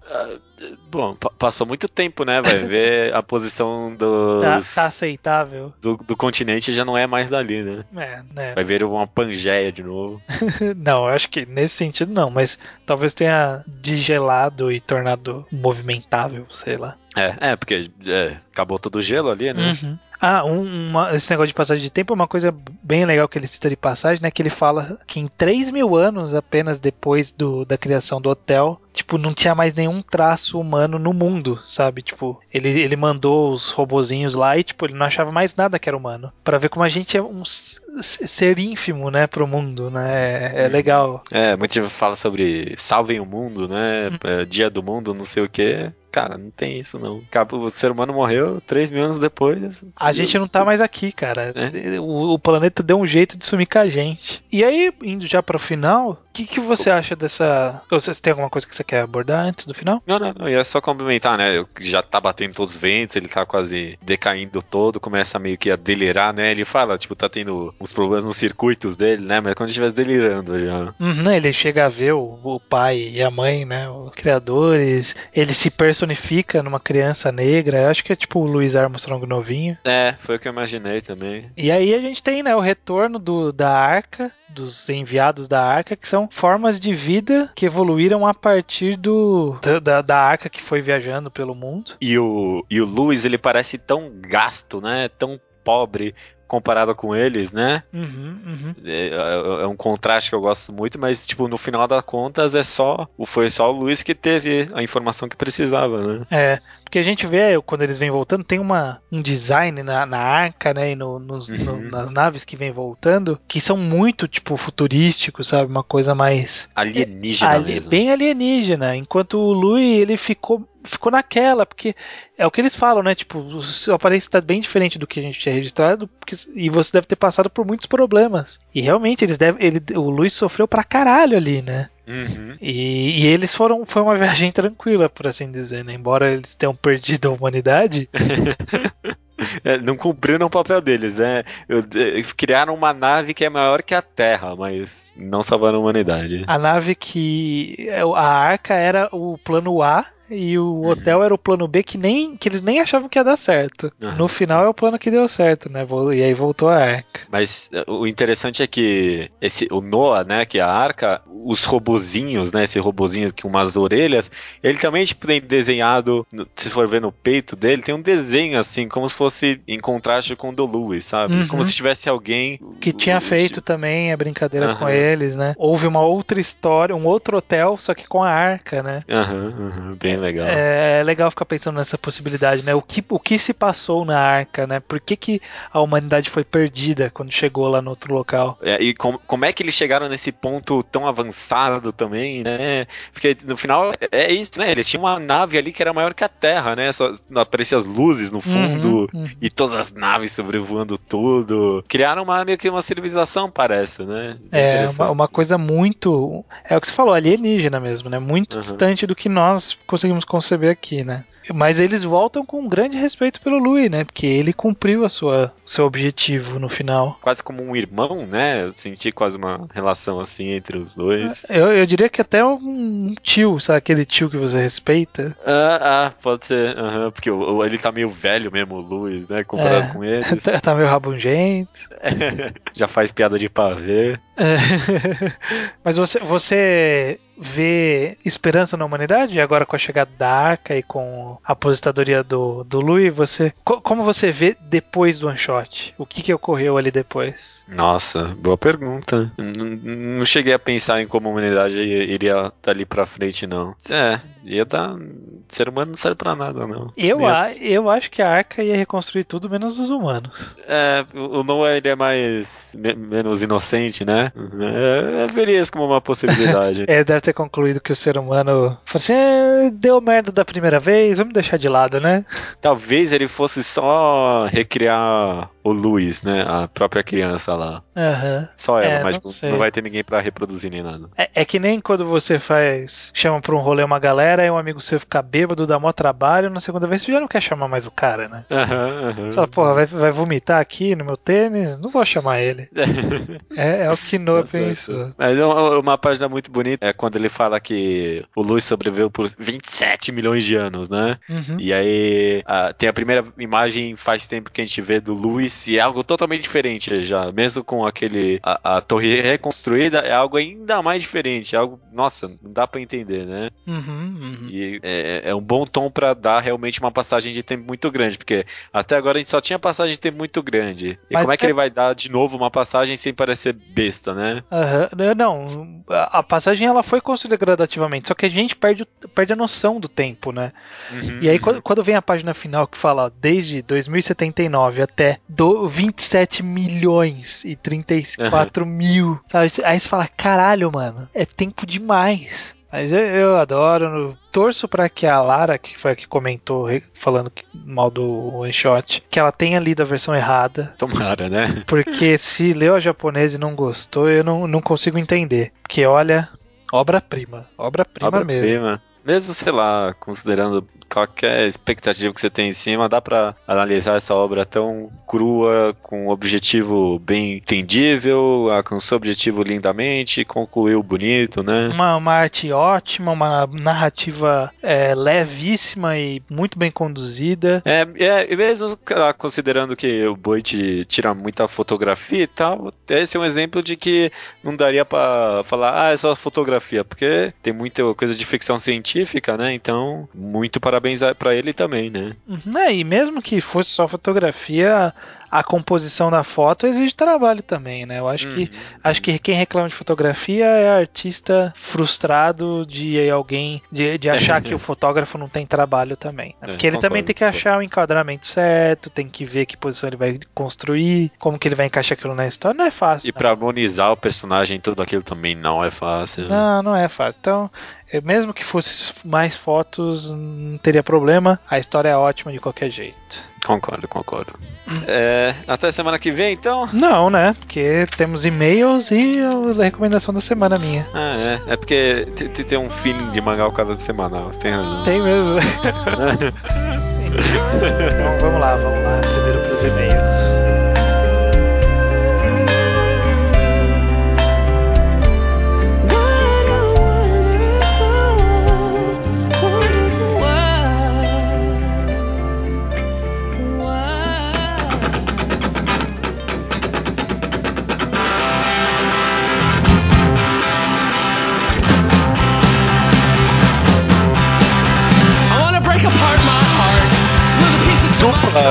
Bom, pa- passou muito tempo, né? Vai ver a posição Tá, dos, tá aceitável? do, do continente já não é mais dali, né? É, né? Vai ver uma Pangeia de novo. Não, eu acho que nesse sentido não, mas talvez tenha digelado e tornado movimentável, sei lá. É, é porque é, acabou todo o gelo ali, né? Uhum. Ah, um- uma- esse negócio de passagem de tempo é uma coisa bem legal que ele cita de passagem, né? Que ele fala que em 3 mil anos apenas depois do, da criação do hotel, tipo, não tinha mais nenhum traço humano no mundo, sabe? Tipo, ele, ele mandou os robozinhos lá e, tipo, ele não achava mais nada que era humano. Pra ver como a gente é um ser ínfimo, né, pro mundo, né? É, é legal. É, muita gente fala sobre salvem o mundo, né? É, dia do mundo, não sei o quê. Cara, não tem isso não. O ser humano morreu 3 mil anos depois. A gente não tá mais aqui, cara. O, o planeta deu um jeito de sumir com a gente. E aí, indo já final, o que, que você acha dessa. Ou Você tem alguma coisa que você quer abordar antes do final? Não, não, não, ia só complementar, né? Já tá batendo todos os ventos, ele tá quase decaindo todo, começa meio que a delirar, né? Ele fala, tipo, tá tendo uns problemas nos circuitos dele, né? Mas quando ele estivesse delirando já. Uhum, ele chega a ver o, o pai e a mãe, né? Os criadores. Ele se personifica numa criança negra. Eu acho que é tipo o Louis Armstrong novinho. É, foi o que eu imaginei também. E aí a gente tem, né, o retorno do, da arca, dos enviados da arca, que são formas de vida que evoluíram a partir do da- da, arca que foi viajando pelo mundo. E o, e o Lewis, ele parece tão gasto, né? Tão pobre comparado com eles, né? Uhum, uhum. É, é- é um contraste que eu gosto muito, mas, tipo, no final das contas, é só. o- Foi só o Luiz que teve a informação que precisava, né? É, porque a gente vê quando eles vêm voltando, tem uma, um design na, na arca, né, e no- nos- no- Uhum. nas naves que vêm voltando, que são muito, tipo, futurísticos, sabe? Uma coisa mais Alienígena ali- mesmo. bem alienígena. Enquanto o Louis, ele ficou, ficou naquela, porque é o que eles falam, né? Tipo, o seu aparência está bem diferente do que a gente tinha registrado, porque, e você deve ter passado por muitos problemas. E realmente, eles devem, ele, o Louis sofreu pra caralho ali, né? Uhum. E, e eles foram. Foi uma viagem tranquila, por assim dizer, né? Embora eles tenham perdido a humanidade. É, não cumpriram o papel deles, né? Eu- eh, criaram uma nave que é maior que a Terra, mas não salvaram a humanidade. A nave que. A arca era o plano A e o hotel era o plano B que nem que eles nem achavam que ia dar certo. Uhum. No final é o plano que deu certo, né? E aí voltou a arca. Mas eh, o interessante é que esse, o Noah, né, que é a arca, os robozinhos, né, esse robozinho com umas orelhas, ele também, tipo, tem desenhado, se for ver no peito dele, tem um desenho, assim, como se fosse em contraste com o do Louis, sabe? Uhum. Como se tivesse alguém... Que tinha o- feito também a brincadeira com eles, né? Houve uma outra história, um outro hotel, só que com a arca, né? Aham, aham, bem legal. É legal ficar pensando nessa possibilidade, né? O que, o que se passou na arca, né? Por que, que a humanidade foi perdida quando chegou lá no outro local? É, e com- como é que eles chegaram nesse ponto tão avançado também, né? Porque no final é é isso, né? Eles tinham uma nave ali que era maior que a Terra, né? Só apareciam as luzes no fundo Uhum, uhum. e todas as naves sobrevoando tudo. Criaram uma, meio que uma civilização, parece, né? É, uma, uma coisa muito. É o que você falou, alienígena mesmo, né? Muito Uhum. distante do que nós conseguimos conceber aqui, né? Mas eles voltam com um grande respeito pelo Louis, né? Porque ele cumpriu a sua seu objetivo no final. Quase como um irmão, né? Eu senti quase uma relação assim entre os dois. Eu, eu diria que até um tio, sabe? Aquele tio que você respeita. Ah, ah, pode ser. aham, porque ele tá meio velho mesmo, o Luiz, né? Comparado É. com eles. tá, tá meio rabugento. Já faz piada de pavê. É. Mas você, você vê esperança na humanidade agora com a chegada da arca e com a aposentadoria do, do Louis? Você, co- como você vê depois do one shot? O que, que ocorreu ali depois? Nossa, boa pergunta. N- Não cheguei a pensar em como a humanidade iria dali pra frente, não. É, ia dar. Ser humano não serve pra nada, não. Eu, Ia- a, eu acho que a arca ia reconstruir tudo menos os humanos. É, o o Noah ele é mais. Me- menos inocente, né? É, eu veria isso como uma possibilidade. Ele deve ter concluído que o ser humano assim: "É, deu merda da primeira vez, vamos deixar de lado, né? Talvez ele fosse só recriar o Luiz, né? A própria criança lá. Aham. Só ela, É, mas não não vai ter ninguém pra reproduzir nem nada. É, é que nem quando você faz. chama pra um rolê uma galera e um amigo seu fica bêbado, dá mó trabalho, na segunda vez você já não quer chamar mais o cara, né? Aham, aham. Você fala, porra, vai, vai vomitar aqui no meu tênis? Não vou chamar ele. É, é o que Noah certo. pensou. Mas é uma, uma página muito bonita é quando ele fala que o Luiz sobreviveu por 27 milhões de anos, né? Uhum. E aí ah, tem a primeira imagem faz tempo que a gente vê do Luiz e é algo totalmente diferente já. Mesmo com aquele a, a torre reconstruída, é algo ainda mais diferente. É algo, nossa, não dá pra entender, né? Uhum, uhum. E é, é um bom tom pra dar realmente uma passagem de tempo muito grande, porque até agora a gente só tinha passagem de tempo muito grande. E Mas como é que é- ele vai dar de novo uma passagem sem parecer besta, né? Aham. Não, a passagem ela foi construída gradativamente, só que a gente perde, perde a noção do tempo, né? Uhum, E aí, uhum. quando, quando vem a página final que fala desde 2079 até do 27 milhões e 34 mil, sabe? Aí você fala, caralho, mano, é tempo demais. Mas eu, eu adoro, torço pra que a Lara, que foi a que comentou falando mal do One Shot, que ela tenha lido a versão errada. Tomara, né? Porque se leu a japonesa e não gostou, eu não, não consigo entender. Porque olha, obra-prima. Obra-prima mesmo. Obra-prima. Mesmo, sei lá, considerando qualquer expectativa que você tem em cima, dá pra analisar essa obra tão crua, com um objetivo bem entendível, alcançou o objetivo lindamente, concluiu bonito, né? Uma, uma arte ótima, uma narrativa é, levíssima e muito bem conduzida. É, é, e mesmo considerando que o Boit tira muita fotografia e tal, esse é um exemplo de que não daria pra falar, ah, é só fotografia, porque tem muita coisa de ficção científica, né? Então, muito parabéns a- pra ele também, né? Uhum, é, e mesmo que fosse só fotografia, a composição da foto exige trabalho também, né? Eu acho que Uhum. acho que quem reclama de fotografia é artista frustrado de alguém de, de achar que o fotógrafo não tem trabalho também. É, Porque ele concordo, também tem que achar o enquadramento certo, tem que ver que posição ele vai construir, como que ele vai encaixar aquilo na história. Não é fácil. E pra harmonizar o personagem, tudo aquilo também não é fácil. Não, não é fácil. Então, mesmo que fosse mais fotos, não teria problema. A história é ótima de qualquer jeito. Concordo, concordo. É, até semana que vem, então? Não, né? Porque temos e-mails e a recomendação da semana minha. Ah, é. É porque te- te- tem um feeling de mangá ao cada semanal, você tem razão. Tem mesmo. então vamos lá, vamos lá. Primeiro pros e-mails.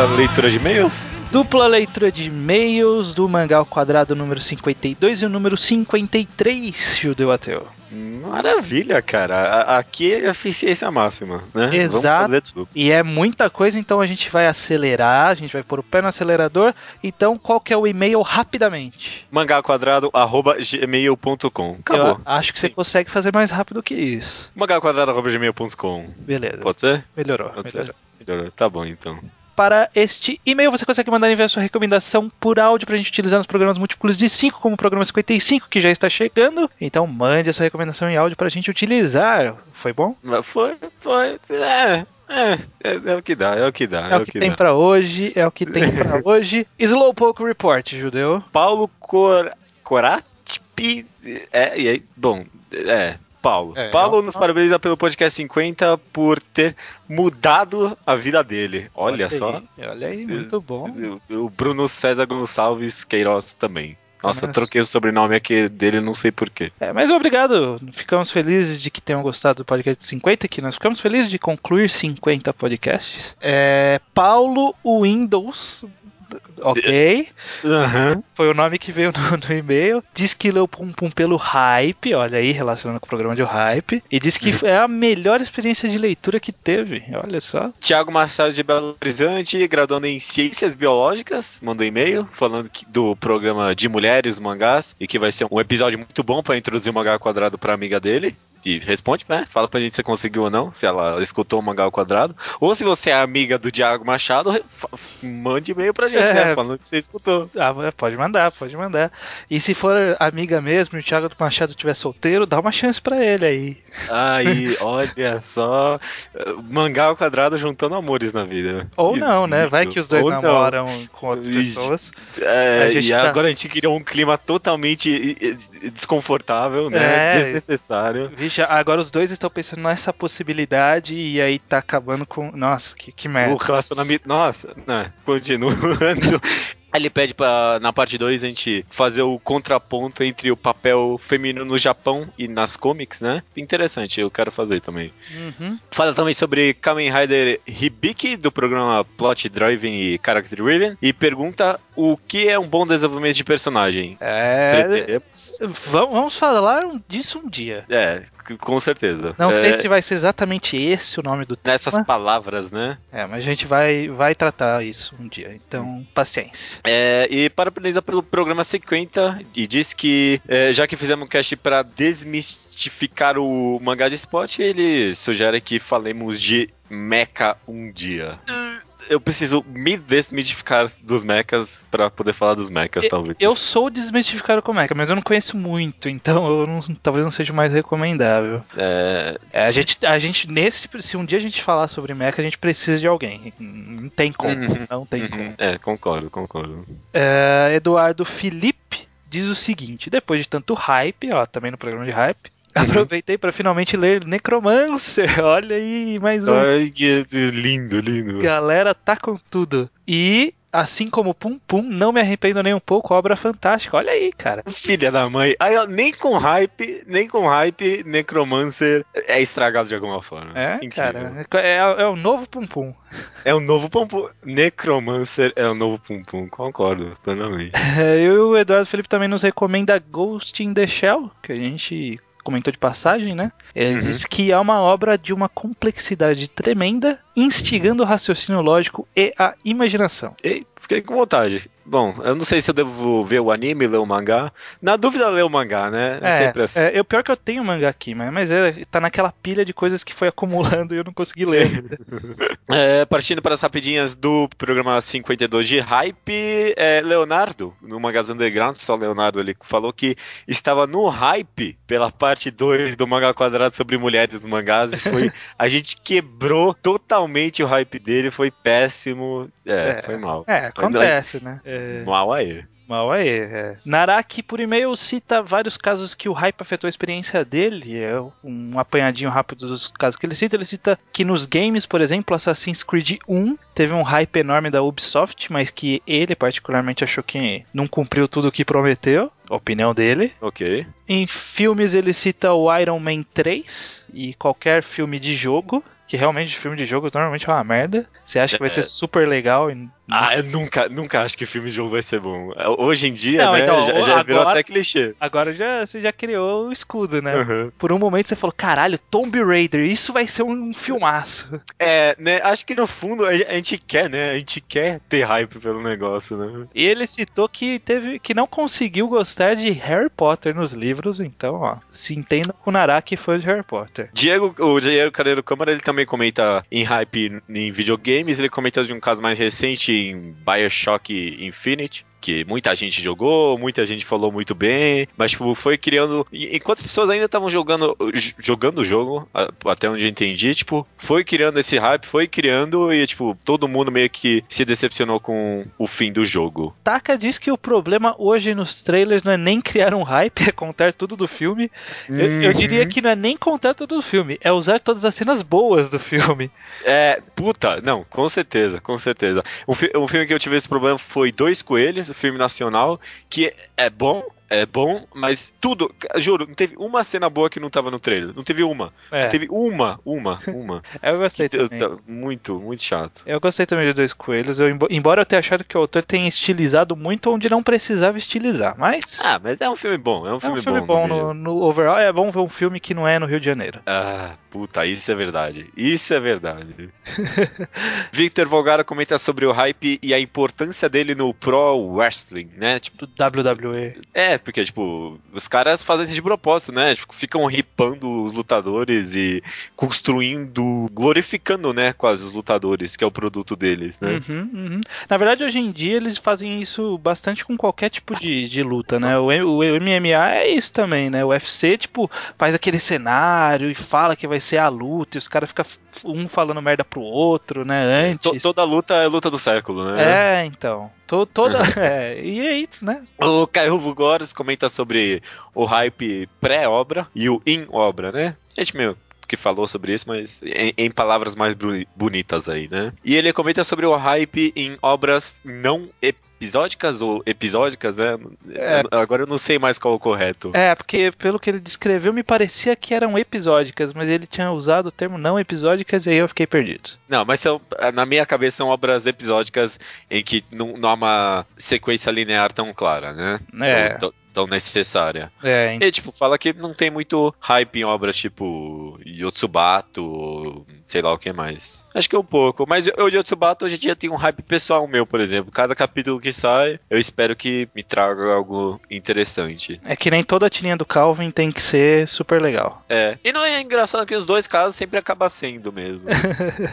Dupla leitura de e-mails? Dupla leitura de e-mails do Mangá ao Quadrado número 52 e o número 53, Judeu Ateu. Maravilha, cara. Aqui é eficiência máxima, né? Exato. E é muita coisa, então a gente vai acelerar, a gente vai pôr o pé no acelerador. Então, qual que é o e-mail rapidamente? Mangaquadrado, arroba gmail.com. Acabou. Eu acho que você consegue fazer mais rápido que isso. Mangaquadrado, arroba gmail.com. Beleza. Pode ser? Melhorou. Pode melhorou. ser. Melhorou. Tá bom, então. Para este e-mail, você consegue mandar enviar sua recomendação por áudio para a gente utilizar nos programas múltiplos de 5, como o programa 55, que já está chegando. Então, mande a sua recomendação em áudio para a gente utilizar. Foi bom? Foi, foi. É, é, é, é o que dá, é o que dá. É, o que, tem dá. para hoje, é o que tem para hoje. Slowpoke Report, Judeu. Paulo Cor... Coratpi. É, e aí, bom, é. Paulo. É, Paulo nos parabeniza pelo podcast 50 por ter mudado a vida dele. Olha, só. Aí, olha aí, muito bom. O Bruno César Gonçalves Queiroz também. Nossa, Nossa. troquei o sobrenome aqui dele, não sei porquê. É, mas obrigado. Ficamos felizes de que tenham gostado do podcast 50, que nós ficamos felizes de concluir 50 podcasts. É, Paulo Windows. Ok, foi o nome que veio no, no e-mail. Diz que leu Pum Pum pelo hype, olha aí, relacionando com o programa de hype. E diz que é a melhor experiência de leitura que teve, olha só. Tiago Machado de Belo Horizonte, graduando em Ciências Biológicas, mandou e-mail falando que- do programa de mulheres mangás e que vai ser um episódio muito bom pra introduzir o mangá quadrado pra amiga dele. E responde, né? Fala pra gente se você conseguiu ou não, se ela escutou o mangá ao quadrado. Ou se você é amiga do Tiago Machado, mande e-mail pra gente, É. né? Falando que você escutou. Ah, pode mandar, pode mandar. E se for amiga mesmo e o Thiago Machado estiver solteiro, dá uma chance pra ele aí. Aí, olha só. Mangá ao quadrado juntando amores na vida. Ou não, né? Vai que os dois Ou não. namoram com outras pessoas. É, A gente e tá- agora a gente criou um clima totalmente desconfortável, né? É. Desnecessário. Vixe, agora os dois estão pensando nessa possibilidade e aí tá acabando com. Nossa, que, que merda. O relacionamento. Nossa, né? Continuando. Ele pede pra, na parte 2, a gente fazer o contraponto entre o papel feminino no Japão e nas comics, né? Interessante, eu quero fazer também. Uhum. Fala também sobre Kamen Rider Hibiki, do programa Plot Driven e Character Driven, e pergunta o que é um bom desenvolvimento de personagem. É. Preferemos- Vamos, falar disso um dia. É, com certeza. Não É, sei se vai ser exatamente esse o nome do Nessas tema. palavras, né? É, mas a gente vai, vai tratar isso um dia. Então, paciência. É, e parabeniza pelo programa 50 e diz que, é, já que fizemos um cast para desmistificar o mangá de spot, ele sugere que falemos de Mecha um dia. Eu preciso me desmitificar dos mechas pra poder falar dos mechas, talvez. Eu sou desmistificado com Mecha, mas eu não conheço muito, então eu não- talvez não seja mais recomendável. É, É, a gente, a gente, nesse, se um dia a gente falar sobre Mecha, a gente precisa de alguém. Não tem como, Uhum. não tem uhum, como. é, concordo, concordo. É, Eduardo Felipe diz o seguinte: depois de tanto hype, ó, também no programa de hype. aproveitei pra finalmente ler Necromancer. Olha aí, mais um. Ai, que lindo, lindo. Galera tá com tudo. E, assim como Pum Pum, não me arrependo nem um pouco, obra fantástica. Olha aí, cara. Filha da mãe. Aí, nem com hype, nem com hype, Necromancer é estragado de alguma forma. É, Incrível. cara. É, é o novo Pum Pum. É o novo Pum Pum. Necromancer é o novo Pum Pum, concordo, plenamente. É, eu e o Eduardo Felipe também nos recomenda Ghost in the Shell, que a gente comentou de passagem, né? Ele Uhum. diz que é uma obra de uma complexidade tremenda, instigando o raciocínio lógico e a imaginação. E fiquei com vontade. Bom, eu não sei se eu devo ver o anime, ler o mangá. Na dúvida, ler o mangá, né? É, sempre assim. é, eu pior que eu tenho mangá aqui, mas, mas é, tá naquela pilha de coisas que foi acumulando e eu não consegui ler. É, partindo para as rapidinhas do programa 52 de Hype, é, Leonardo, no Magazine Underground, só Leonardo, ele falou que estava no hype pela parte 2 do mangá quadrado sobre mulheres nos mangás. E foi, a gente quebrou totalmente o hype dele, foi péssimo. É, É. foi mal. É, acontece, né? É, Mal aí. mal aí. É. Naraki, por e-mail, cita vários casos que o hype afetou a experiência dele. É um apanhadinho rápido dos casos que ele cita. Ele cita que nos games, por exemplo, Assassin's Creed 1 teve um hype enorme da Ubisoft, mas que ele particularmente achou que não cumpriu tudo o que prometeu. Opinião dele. Ok. Em filmes ele cita o Iron Man 3 e qualquer filme de jogo, que realmente filme de jogo normalmente é uma merda. Você acha que vai É. ser super legal e Ah, eu nunca, nunca acho que filme de jogo vai ser bom. Hoje em dia, Não, né, então, já, já virou agora- até clichê. agora já você já criou o escudo, né? Uhum. Por um momento você falou, caralho, Tomb Raider, isso vai ser um filmaço. É, né, acho que no fundo a gente quer, né, a gente quer ter hype pelo negócio, né. E ele citou que teve que não conseguiu gostar de Harry Potter nos livros, então, ó, se entenda com o Naraki fã de Harry Potter. Diego, o Diego Careiro Câmara, ele também comenta em hype em videogames, ele comenta de um caso mais recente em Bioshock Infinite, que muita gente jogou, muita gente falou muito bem, mas tipo, foi criando, e- enquanto as pessoas ainda estavam jogando jogando o jogo, até onde eu entendi, tipo, foi criando esse hype, foi criando e tipo, todo mundo meio que se decepcionou com o fim do jogo. Taka diz que o problema hoje nos trailers não é nem criar um hype, é contar tudo do filme. Eu, eu diria que não é nem contar tudo do filme, é usar todas as cenas boas do filme. É, puta, não, com certeza, com certeza. Um, fi- um filme que eu tive esse problema foi Dois Coelhos, filme nacional, que é bom, é bom, mas tudo, juro, não teve uma cena boa que não tava no trailer. Não teve uma. É, Não teve uma, uma, uma. eu gostei Eu- também. tá- muito, muito chato. Eu gostei também de Dois Coelhos, eu, embo- embora eu tenha achado que o autor tenha estilizado muito onde não precisava estilizar, mas Ah, mas é um filme bom, é um é filme, um filme bom. bom, no no overall, é bom ver um filme que não é no Rio de Janeiro. Ah, puta, isso é verdade. Isso é verdade. Victor Volgara comenta sobre o hype e a importância dele no pro wrestling, né? Tipo, Do WWE. É, porque, tipo, os caras fazem isso de propósito, né? Tipo, ficam ripando os lutadores e construindo, glorificando, né, quase os lutadores, que é o produto deles, né? Uhum, uhum. Na verdade, hoje em dia eles fazem isso bastante com qualquer tipo de, de luta, né? O, M- o MMA é isso também, né? O UFC, tipo, faz aquele cenário e fala que vai ser a luta e os caras ficam um falando merda pro outro, né? Antes. toda luta é luta do século, né? É, então. To- toda. é, e aí, né? O Caio Vugores comenta sobre o hype pré-obra e o in-obra, né? A gente meio que falou sobre isso, mas em, em palavras mais bonitas aí, né? E ele comenta sobre o hype em obras não episódicas ou episódicas, né? É. Agora eu não sei mais qual é o correto. É, porque pelo que ele descreveu, me parecia que eram episódicas, mas ele tinha usado o termo não episódicas e aí eu fiquei perdido. Não, mas são, na minha cabeça são obras episódicas em que não, não há uma sequência linear tão clara, né? É. Ou tão- necessária. É, E, tipo, fala que não tem muito hype em obras tipo Yotsubato, sei lá o que mais. Acho que é um pouco, mas eu de Yotsubato hoje em dia tem um hype pessoal meu, por exemplo. Cada capítulo que sai, eu espero que me traga algo interessante. É que nem toda tirinha do Calvin tem que ser super legal. É. E não é engraçado que os dois casos sempre acaba sendo mesmo.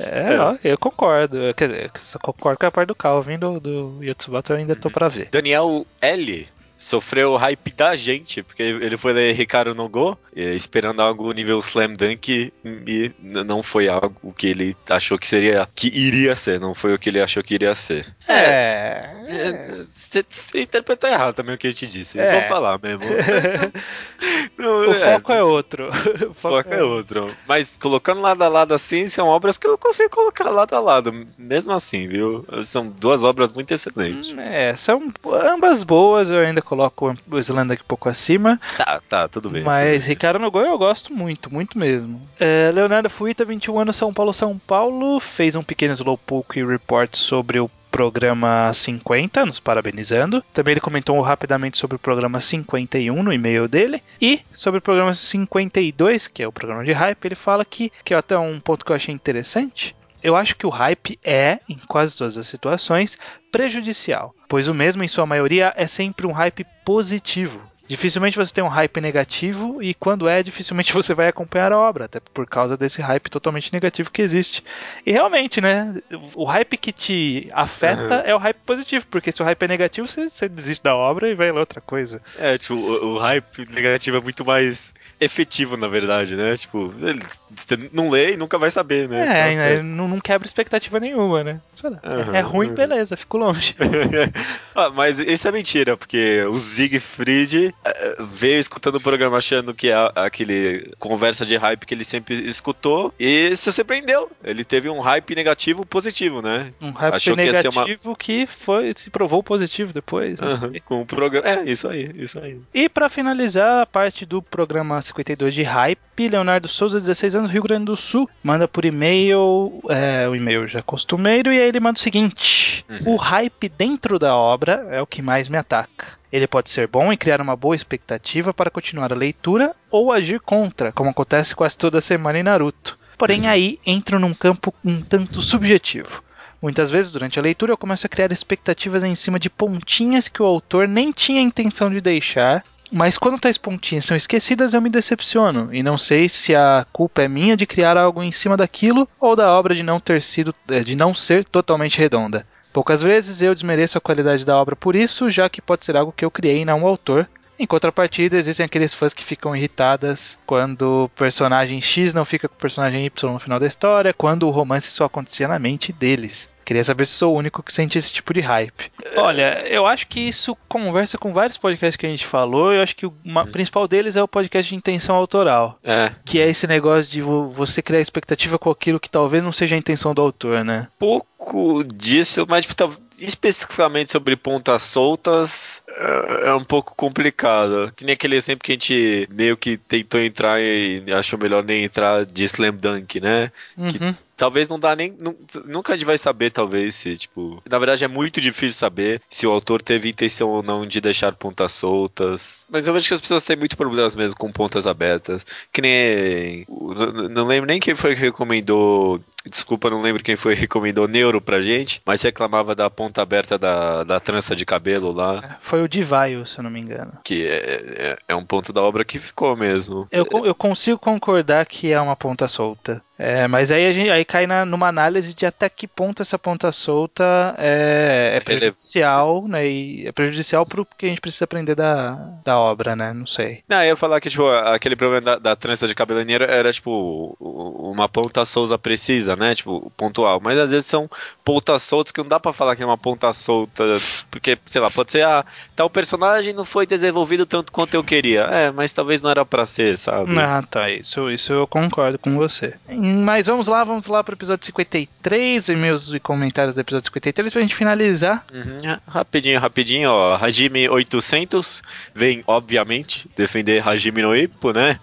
É, É. ó, eu concordo. Eu, quer dizer, eu só concordo com a parte do Calvin do, do Yotsubato, eu ainda tô pra ver. Daniel L. Sofreu o hype da gente, porque ele foi ler Ricardo no Go, eh, esperando algo nível Slam Dunk, e não foi algo que ele achou que seria, que iria ser, não foi o que ele achou que iria ser. É. É, Você interpretou errado também o que eu te disse. É. Vou falar mesmo. Não, O foco é outro. o foco é outro. Mas colocando lado a lado assim, são obras que eu consigo colocar lado a lado. Mesmo assim, viu? São duas obras muito excelentes. É, são ambas boas, eu ainda coloco o Slender um pouco acima. Tá, tá, tudo bem. Mas tudo bem. Ricardo Nogueira eu gosto muito, muito mesmo. É, Leonardo Fuita, 21 anos, São Paulo, São Paulo, fez um pequeno slowpoke report sobre o programa 50, nos parabenizando. Também ele comentou rapidamente sobre o programa 51 no e-mail dele. E sobre o programa 52, que é o programa de hype, ele fala que, que é até um ponto que eu achei interessante. Eu acho que o hype é, em quase todas as situações, prejudicial, pois o mesmo, em sua maioria, é sempre um hype positivo. Dificilmente você tem um hype negativo e quando é, dificilmente você vai acompanhar a obra, até por causa desse hype totalmente negativo que existe. E realmente, né, o hype que te afeta Uhum. é o hype positivo, porque se o hype é negativo, você, você desiste da obra e vai ler outra coisa. É, tipo, o, o hype negativo é muito mais efetivo, na verdade, né? Tipo, ele- você não lê e nunca vai saber, né? É, né, não, não quebra expectativa nenhuma, né? Você fala, Aham, é ruim, beleza, fico longe. ah, mas isso é mentira, porque o Siegfried eh, veio escutando o programa achando que é aquele conversa de hype que ele sempre escutou e se surpreendeu. Ele teve um hype negativo positivo, né? Um hype Achou que negativo uma- que foi, se provou positivo depois. Aham, Com o programa. É, isso aí, isso aí. E pra finalizar a parte do programa 52 de Hype, Leonardo Souza, 16 anos, Rio Grande do Sul, manda por e-mail, é, o e-mail já costumeiro, e aí ele manda o seguinte: Uhum. O hype dentro da obra é o que mais me ataca. Ele pode ser bom e criar uma boa expectativa para continuar a leitura ou agir contra, como acontece quase toda semana em Naruto. Porém, aí entro num campo um tanto subjetivo. Muitas vezes, durante a leitura, eu começo a criar expectativas em cima de pontinhas que o autor nem tinha intenção de deixar, mas quando tais pontinhas são esquecidas, eu me decepciono e não sei se a culpa é minha de criar algo em cima daquilo ou da obra de não ter sido, eh, de não ser totalmente redonda. Poucas vezes eu desmereço a qualidade da obra por isso, já que pode ser algo que eu criei e não o autor. Em contrapartida, existem aqueles fãs que ficam irritadas quando o personagem X não fica com o personagem Y no final da história, quando o romance só acontecia na mente deles. Queria saber se sou o único que sente esse tipo de hype. Olha, eu acho que isso conversa com vários podcasts que a gente falou. Eu acho que o ma- principal deles é o podcast de intenção autoral. É. Que é esse negócio de vo- você criar expectativa com aquilo que talvez não seja a intenção do autor, né? pouco disso, mas tipo, tá- especificamente sobre pontas soltas é, é um pouco complicado. Que nem aquele exemplo que a gente meio que tentou entrar e achou melhor nem entrar de Slam Dunk, né? Uhum. Talvez não dá nem. nu- Nunca a gente vai saber, talvez, se, tipo. Na verdade, é muito difícil saber se o autor teve intenção ou não de deixar pontas soltas. Mas eu vejo que as pessoas têm muito problemas mesmo com pontas abertas. Que nem. Não, não lembro nem quem foi que recomendou. Desculpa, não lembro quem foi que recomendou Neuro pra gente, mas reclamava da ponta aberta da, da trança de cabelo lá, Foi o Divaio, se eu não me engano. que é, é, é um ponto da obra que ficou mesmo. Eu, eu consigo concordar que é uma ponta solta. É, mas aí a gente aí cai na, numa análise de até que ponto essa ponta solta é, é prejudicial, né? E é prejudicial pro que a gente precisa aprender da, da obra, né? Não sei. Não, eu ia falar que, tipo, aquele problema da, da trança de cabeleireiro era, tipo, uma ponta solta precisa, né? Tipo, pontual. Mas às vezes são pontas soltas que não dá pra falar que é uma ponta solta, porque, sei lá, pode ser, ah, tal personagem não foi desenvolvido tanto quanto eu queria. É, mas talvez não era pra ser, sabe? Ah, tá. Isso, isso eu concordo com você. Mas vamos lá, vamos lá pro episódio 53, e-mails e comentários do episódio 53 pra gente finalizar. Uhum. Rapidinho, rapidinho, ó. Hajime 800 vem, obviamente, defender Hajime no Ippo, né?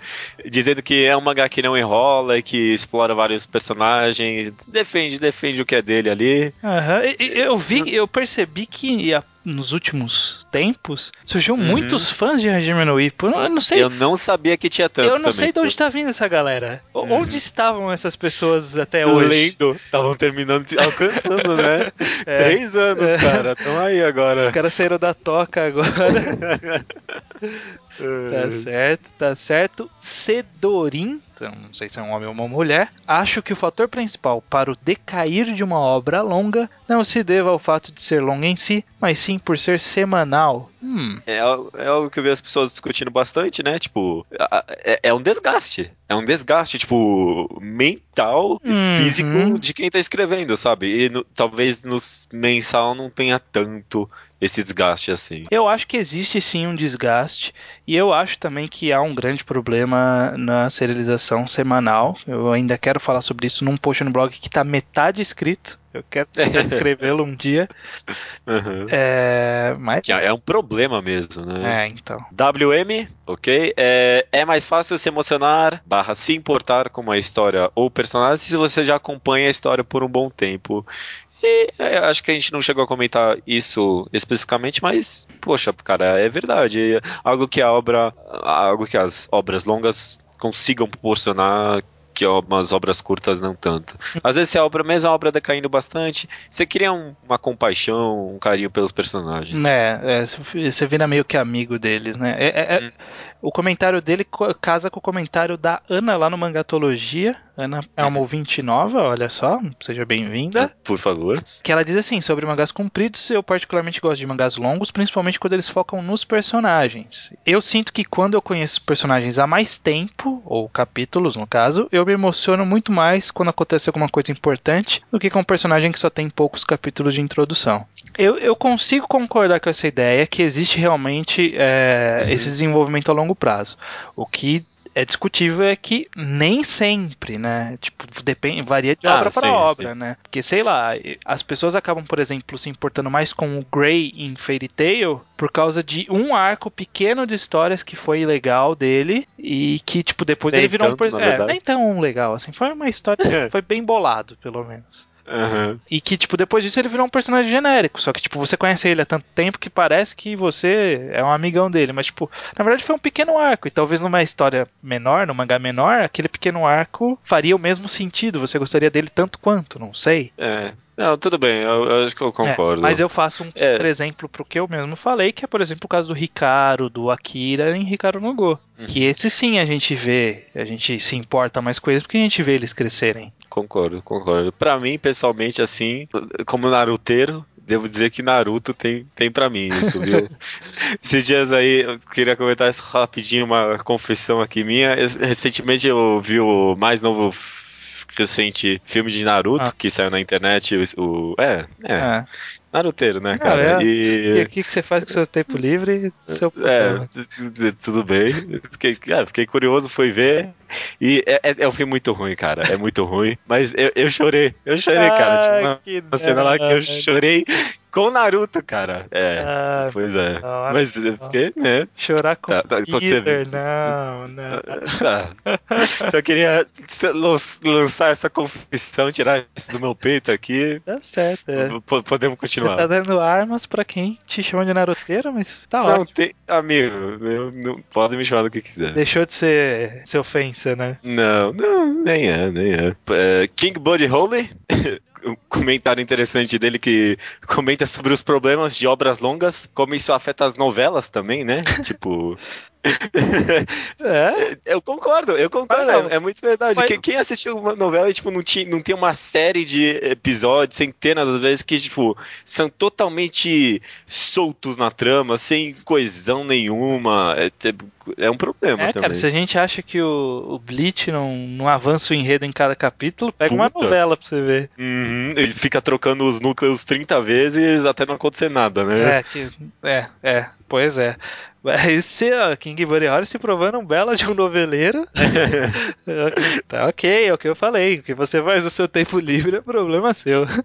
Dizendo que é um mangá que não enrola e que explora vários personagens defende, defende o que é dele ali. Aham, e Eu vi, eu percebi que a- nos últimos tempos surgiu muitos fãs de Hajime no Ippo. Eu não- sei, Uhum. Eu não sabia que tinha tanto eu não também. sei de onde tá vindo essa galera. Uhum. Onde estavam essas pessoas até hoje? Lendo, estavam terminando, de- alcançando, né? É. Três anos, É. cara. Estão aí agora. Os caras saíram da toca agora. Tá certo, tá certo. Cedorim, então, não sei se é um homem ou uma mulher, acho que o fator principal para o decair de uma obra longa não se deva ao fato de ser longa em si, mas sim por ser semanal. Hum, É, é algo que eu vi as pessoas discutindo bastante, né? Tipo, é, é um desgaste. É um desgaste, tipo, mental e Uhum. físico de quem tá escrevendo, sabe? E no- talvez no mensal não tenha tanto esse desgaste assim. eu acho que existe sim um desgaste e eu acho também que há um grande problema na serialização semanal. Eu ainda quero falar sobre isso num post no blog que tá metade escrito. Eu quero escrevê-lo um dia. Uhum. É, mas é é um problema mesmo, né? é, então. WM, ok? É, é mais fácil se emocionar, barra se importar com uma história ou personagem se você já acompanha a história por um bom tempo. E é, acho que a gente não chegou a comentar isso especificamente, mas, poxa, cara, é verdade. Algo que a obra, algo que as obras longas consigam proporcionar que umas obras curtas não tanto. Às vezes se a obra, mesmo a obra decaindo bastante, você cria um- uma compaixão, um carinho pelos personagens. Né, é, você vira meio que amigo deles, né? É- é- é- Hum. O comentário dele casa com o comentário da Ana lá no Mangatologia. Ana é Uhum. uma ouvinte nova, olha só, seja bem-vinda. Por favor. Que ela diz assim: sobre mangás compridos, eu particularmente gosto de mangás longos, principalmente quando eles focam nos personagens. Eu sinto que quando eu conheço personagens há mais tempo, ou capítulos no caso, eu me emociono muito mais quando acontece alguma coisa importante do que com um personagem que só tem poucos capítulos de introdução. Eu, eu consigo concordar com essa ideia que existe realmente é, esse desenvolvimento a longo prazo. O que é discutível é que nem sempre, né? Tipo, depende, varia de Ah, obra para sim, obra, né? Porque, sei lá, as pessoas acabam, por exemplo, se importando mais com o Grey em Fairy Tail por causa de um arco pequeno de histórias que foi legal dele e que, tipo, depois Nem ele virou um... tanto, na É, nem tão legal, assim. Foi uma história... foi bem bolado, pelo menos. Aham. E que, tipo, depois disso ele virou um personagem genérico. Só que, tipo, você conhece ele há tanto tempo que parece que você é um amigão dele. Mas, tipo, na verdade foi um pequeno arco. E talvez numa história menor, num mangá menor, aquele pequeno arco faria o mesmo sentido. Você gostaria dele tanto quanto, não sei. É. Não, tudo bem, eu, eu acho que eu concordo. É, mas eu faço um É. exemplo pro que eu mesmo falei, que é, por exemplo, o caso do Ricardo, do Akira em Ricardo no Go. Uhum. Que esse sim a gente vê, a gente se importa mais com eles porque a gente vê eles crescerem. Concordo, concordo. Pra mim, pessoalmente, assim, como naruteiro, devo dizer que Naruto tem, tem pra mim isso, viu? Esses dias aí, eu queria comentar rapidinho, uma confissão aqui minha. Recentemente eu vi o mais novo recente filme de Naruto, Nossa. que saiu na internet, o... o- é, é, É. Naruteiro, né, Não, cara? é. E E... o que, que você faz com o seu tempo livre? Seu É, tu- tu- tudo bem. Fiquei, é, fiquei curioso, fui ver. E é, é- é um filme muito ruim, cara. É muito ruim. Mas eu, eu chorei. Eu chorei, cara. Tinha uma, uma cena lá que eu chorei com o Naruto, cara. É, Ah, pois é. não, Mas eu fiquei, né? chorar com Tá, tá, Peter, não, não. Tá. Só queria lan- lançar essa confissão, tirar isso do meu peito aqui. Tá certo, é. Podemos Você continuar. tá dando armas pra quem te chama de naruteiro, mas tá Não ótimo. tem. Amigo, eu, não, pode me chamar do que quiser. Deixou de ser, ser ofensa, né? Não, não, nem é, nem é. É, King Buddy Holly, um comentário interessante dele que comenta sobre os problemas de obras longas, como isso afeta as novelas também, né? tipo. É, Eu concordo, eu concordo, Ah, é, é muito verdade. Mas- Quem, quem assistiu uma novela e, tipo, não, tinha, não tem uma série de episódios, centenas das vezes, que, tipo, são totalmente soltos na trama, sem coesão nenhuma. É, é um problema é também. cara, se a gente acha que o, o Bleach não, não avança o enredo em cada capítulo, pega uma Puta. novela pra você ver. Uhum, ele fica trocando os núcleos 30 vezes até não acontecer nada, né? É, que, é, é. Pois é. Mas se a King Buddy Holly se provando um bela de um noveleiro. tá ok, é o que eu falei. O que você faz no seu tempo livre é problema seu.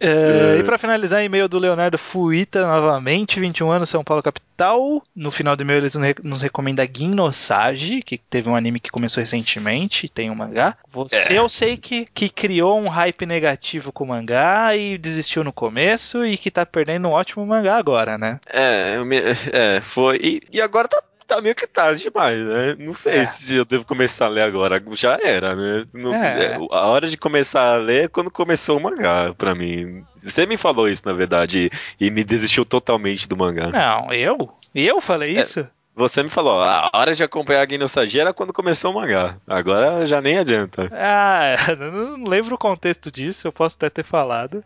É, e pra finalizar, e-mail do Leonardo Fuita novamente, 21 anos, São Paulo capital. No final do e-mail eles nos re- nos recomendam Gimnosage, que teve um anime que começou recentemente, tem um mangá. Você eu sei que, que criou um hype negativo com o mangá e desistiu no começo e que tá perdendo um ótimo mangá agora, né? É, me- é, foi. E, e agora tá, tá meio que tarde demais, né? Não sei É. se eu devo começar a ler agora. Já era, né? Não- É. é, a hora de começar a ler é quando começou o mangá, pra mim. Você me falou isso, na verdade, e, e me desistiu totalmente do mangá. Não, eu? Eu falei É. isso? Você me falou, a hora de acompanhar a Ginosagia era quando começou o mangá. Agora já nem adianta. Ah, não lembro o contexto disso, eu posso até ter falado.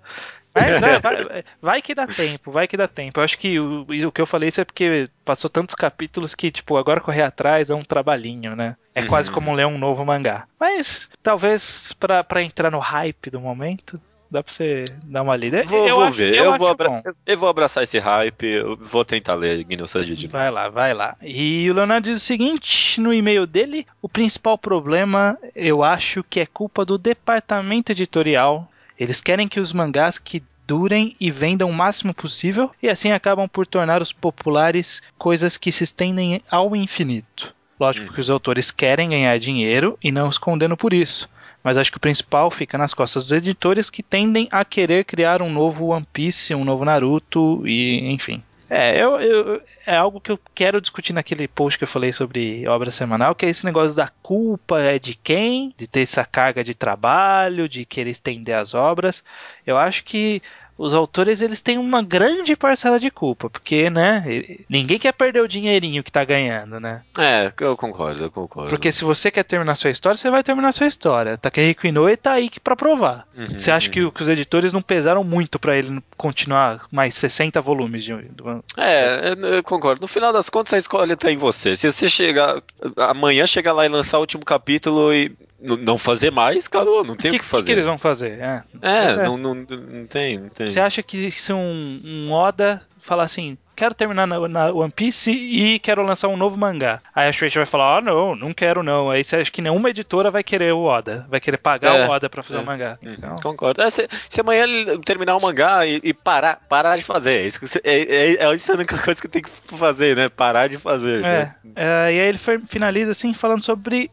Mas vai, vai- vai que dá tempo, vai que dá tempo. Eu acho que o, o que eu falei isso é porque passou tantos capítulos que, tipo, agora correr atrás é um trabalhinho, né? É Uhum. quase como ler um novo mangá. Mas, talvez, pra, pra entrar no hype do momento, dá pra você dar uma lida. Vou, eu vou acho, ver, eu, eu, vou abra- eu vou abraçar esse hype, eu vou tentar ler Ginosagia de novo. Vai lá, vai lá. E o Leonardo diz o seguinte no e-mail dele: o principal problema, eu acho que é culpa do departamento editorial. Eles querem que os mangás que durem e vendam o máximo possível e assim acabam por tornar os populares coisas que se estendem ao infinito. Lógico que os autores querem ganhar dinheiro e não os condeno por isso. Mas acho que o principal fica nas costas dos editores que tendem a querer criar um novo One Piece, um novo Naruto e enfim. É, eu, eu- é algo que eu quero discutir naquele post que eu falei sobre obra semanal, que é esse negócio da culpa é de quem, de ter essa carga de trabalho, de querer estender as obras. Eu acho que os autores eles têm uma grande parcela de culpa, porque, né, ninguém quer perder o dinheirinho que tá ganhando, né? É, eu concordo, eu concordo. Porque se você quer terminar sua história, você vai terminar sua história. Takehiko Inoue tá aí que pra provar. Uhum, Você acha que, o- que os editores não pesaram muito pra ele continuar mais 60 volumes de, do- É, eu- concordo. No final das contas, a escolha tá em você. Se você chegar. Amanhã chegar lá e lançar o último capítulo e não fazer mais, cara, não tem o que, que, fazer. que eles vão fazer? É. É, Pois é. Não, não, não tem, não tem. Você acha que se um, um Oda falar assim, quero terminar na, na One Piece e quero lançar um novo mangá. Aí a Shueisha vai falar, ah não, não quero não. Aí você acha que nenhuma editora vai querer o Oda, vai querer pagar É, o Oda pra fazer é. o mangá. Hum, Então, Concordo. É, se, se amanhã ele terminar o mangá e, e parar, parar de fazer, é isso, que é, é, é a única coisa que tem que fazer, né? Parar de fazer. É, né? é, e aí ele finaliza assim falando sobre,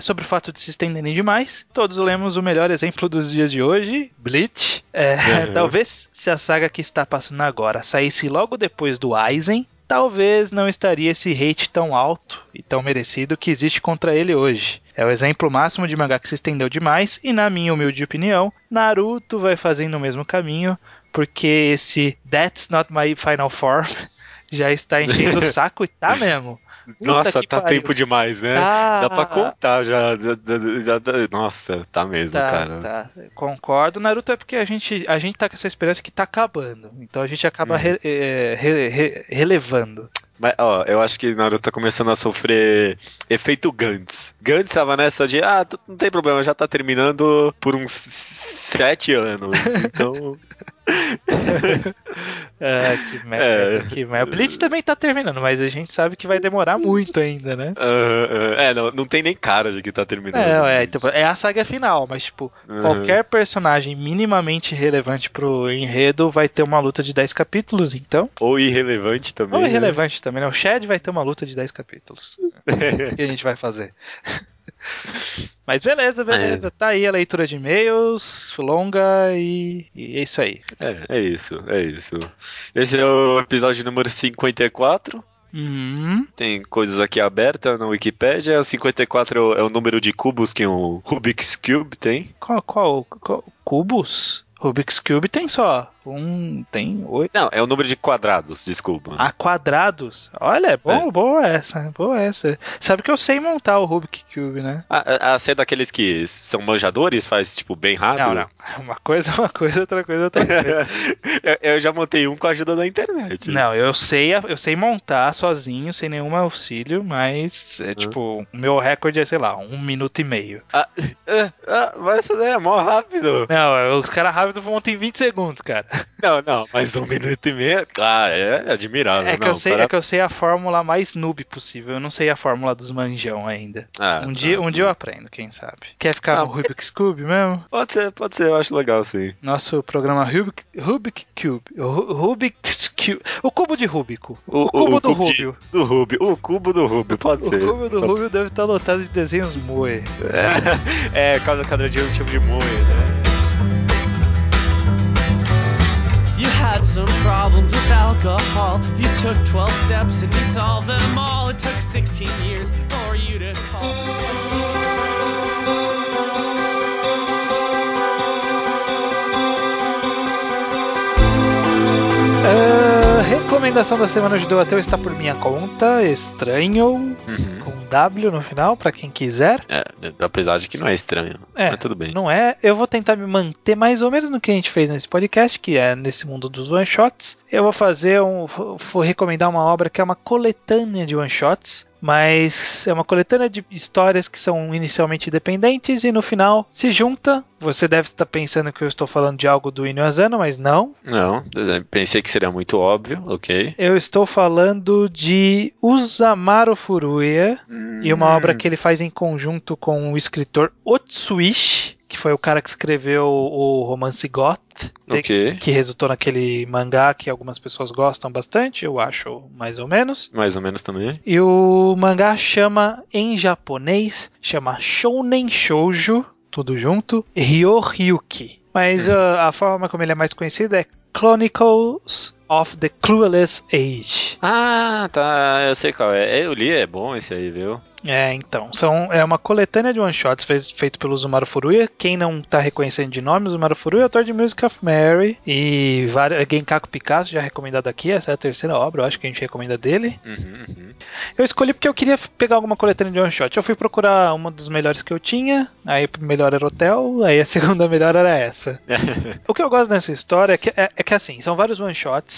sobre o fato de se estenderem demais. Todos lemos o melhor exemplo dos dias de hoje, Bleach. Uhum. Talvez se a saga que está passando agora saísse logo depois do Aizen, talvez não estaria esse hate tão alto e tão merecido que existe contra ele hoje. É o exemplo máximo de mangá que se estendeu demais e, na minha humilde opinião, Naruto vai fazendo o mesmo caminho, porque esse That's Not My Final Form já está enchendo o saco e tá mesmo. Nossa, tá pariu. tempo demais, né? Tá. Dá pra contar já, já, já- Nossa, tá mesmo, Tá, cara. tá. Concordo. Naruto é porque a gente, a gente tá com essa esperança que tá acabando. Então a gente acaba Uhum. re- é, re- re- relevando. Mas, ó, eu acho que Naruto tá começando a sofrer efeito Gantz. Gantz tava nessa de, ah, não tem problema, já tá terminando por uns sete anos. Então, Ah, que merda. É. Que merda. Bleach também tá terminando, mas a gente sabe que vai demorar muito ainda, né? ah, ah, é, não, não tem nem cara de que tá terminando. É, é, tipo, é a saga final, mas tipo, Uhum. qualquer personagem minimamente relevante pro enredo vai ter uma luta de 10 capítulos, então. Ou irrelevante também. Ou né? irrelevante também, né? O Shed vai ter uma luta de 10 capítulos. O que a gente vai fazer? Mas beleza, beleza. Tá aí a leitura de e-mails, longa e, e é isso aí. É, é isso, é isso. Esse é o episódio número 54. Uhum. Tem coisas aqui abertas na Wikipédia. 54 é o número de cubos que um Rubik's Cube tem. Qual, qual, qual- Cubos? Rubik's Cube tem só. Um. Tem oito. Não, é o número de quadrados, desculpa. Ah, quadrados. Olha, é bom, É. boa essa, boa essa. Sabe que eu sei montar o Rubik's Cube, né? A, a ser daqueles que são manjadores, faz tipo bem rápido. Não, não. Uma coisa é uma coisa, outra coisa é outra coisa. eu, eu já montei um com a ajuda da internet. Não, eu sei, eu sei montar sozinho, sem nenhum auxílio, mas é tipo, o meu recorde é, sei lá, um minuto e meio. Ah, ah, mas isso é mó rápido. Não, os caras Naruto monta em 20 segundos, cara. Não, não, mas um minuto e meio. Ah, é admirável. É que, não, eu sei, para- é que eu sei a fórmula mais noob possível. Eu não sei a fórmula dos manjão ainda. Ah, um, tá, dia, um tá. dia eu aprendo, quem sabe. Quer ficar Ah, no Rubik's Cube mesmo? Pode ser, pode ser, eu acho legal, sim. Nosso programa Rubik, Rubik Cube. O Ru- Rubik's Cube. O cubo de Rubico. O, cubo do cubo de- Rubio. Do Rubio. O cubo do Rubio, pode O ser. cubo do Rubio deve estar lotado de desenhos moe. É, é cada, cada dia um tipo de moe, né? Some problems with alcohol. You took 12 steps and you solved them all. It took 16 years for you to call. Ah, recomendação da semana Judeu Ateu está por minha conta. Estranho. Uhum. Com W no final, pra quem quiser. É, apesar de que não é estranho. É, mas tudo bem. Não é. Eu vou tentar me manter mais ou menos no que a gente fez nesse podcast, que é nesse mundo dos one shots. Eu vou fazer um. Vou recomendar uma obra que é uma coletânea de one shots. Mas é uma coletânea de histórias que são inicialmente independentes e no final se junta. Você deve estar pensando que eu estou falando de algo do Inyo Asano, mas não. Não, pensei que seria muito óbvio, ok. Eu estou falando de Usamaru Furuya e uma Hum. obra que ele faz em conjunto com o escritor Otsuishi, que foi o cara que escreveu o romance Goth, Ok, que resultou naquele mangá que algumas pessoas gostam bastante, eu acho mais ou menos. mais ou menos também. E o mangá chama, em japonês, chama Shounen Shoujo, tudo junto, Ryoryuki. Mas ah, a forma como ele é mais conhecido é Chronicles of the Clueless Age. Ah, tá, eu sei qual é. Eu li, é bom esse aí, viu? É, então, são, é uma coletânea de one-shots fez- feito pelo Zumaru Furuya. Quem não tá reconhecendo de nome, Zumaru Furuya é autor de Music of Mary e várias, Genkaku Picasso, já recomendado aqui. Essa é a terceira obra, eu acho que a gente recomenda dele. Uhum, uhum. Eu escolhi porque eu queria pegar alguma coletânea de one-shot. Eu fui procurar uma dos melhores que eu tinha, aí o melhor era Hotel, aí a segunda melhor era essa. O que eu gosto dessa história é que, é, é que assim, são vários one-shots.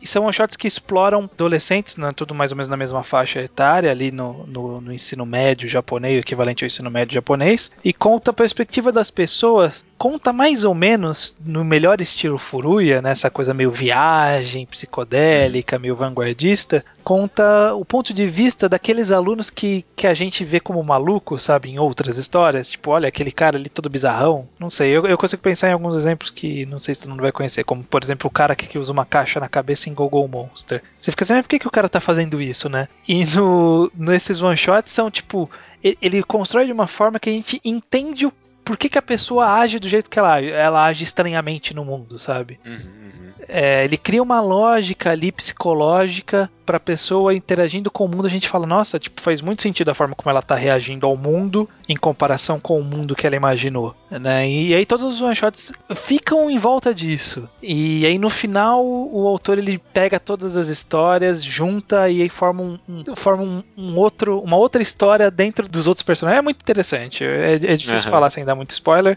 E são one-shots que exploram adolescentes, né, tudo mais ou menos na mesma faixa etária, ali no, no, no ensino médio japonês, equivalente ao ensino médio japonês. E conta a perspectiva das pessoas, conta mais ou menos no melhor estilo Furuya, nessa coisa meio viagem, psicodélica, meio vanguardista. Conta o ponto de vista daqueles alunos que, que a gente vê como maluco, sabe, em outras histórias. Tipo, olha, aquele cara ali todo bizarrão. Não sei, eu, eu consigo pensar em alguns exemplos que não sei se tu não vai conhecer. Como, por exemplo, o cara que, que usa uma caixa na cabeça em Google Monster. Você fica assim, mas por que, que o cara tá fazendo isso, né? E no, nesses one-shots são, tipo, ele, ele constrói de uma forma que a gente entende o por que, que a pessoa age do jeito que ela age. Ela age estranhamente no mundo, sabe? Uhum, uhum. É, ele cria uma lógica ali psicológica pra pessoa interagindo com o mundo. A gente fala, nossa, tipo, faz muito sentido a forma como ela tá reagindo ao mundo em comparação com o mundo que ela imaginou, né? E, aí todos os one shots ficam em volta disso. E aí no final o autor ele pega todas as histórias, junta e aí forma um, um- forma um, um outro, uma outra história dentro dos outros personagens. É muito interessante. É, é difícil Aham. falar sem dar muito spoiler,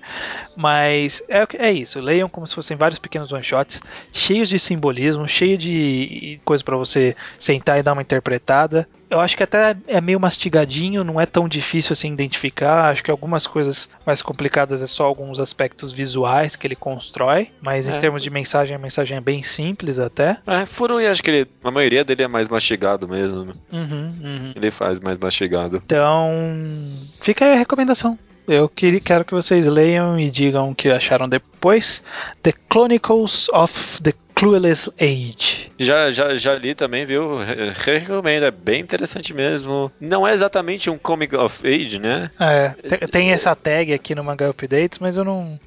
mas é, é isso. Leiam como se fossem vários pequenos one shots cheios de simbolismo, cheio de coisa pra você sentar e dar uma interpretada. Eu acho que até é meio mastigadinho, não é tão difícil assim identificar. Acho que algumas coisas mais complicadas é só alguns aspectos visuais que ele constrói, mas em É. termos de mensagem, a mensagem é bem simples até. É, Furui, acho que ele, a maioria dele é mais mastigado mesmo. né? Uhum, uhum. Ele faz mais mastigado. Então, fica aí a recomendação. Eu quero que vocês leiam e digam o que acharam depois. The Chronicles of the Clueless Age. Já, já, já li também, viu? Re- Recomendo, é bem interessante mesmo. Não é exatamente um comic of age, né? É, te- tem essa tag aqui no Manga Updates, mas eu não.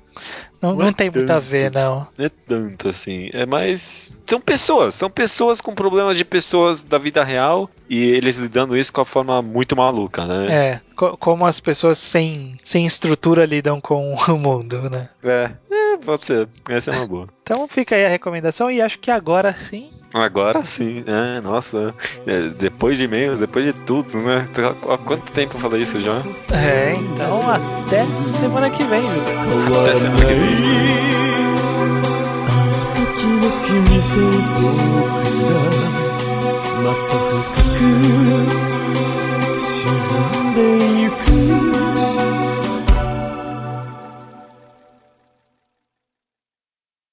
Não, Não não é tem muito a tanto. ver, não. Não é tanto assim. É mais. São pessoas. São pessoas com problemas de pessoas da vida real. E eles lidando isso com a forma muito maluca, né? É, co- como as pessoas sem, sem estrutura lidam com o mundo, né? É. É, pode ser. Essa é uma boa. Então fica aí a recomendação e acho que agora sim. Agora sim. É, nossa. É, depois de e-mails, depois de tudo, né? Há quanto tempo eu falei isso já? É, então até semana que vem, Júlio. Até semana que vem. 時の君と僕がまた深く沈んでゆく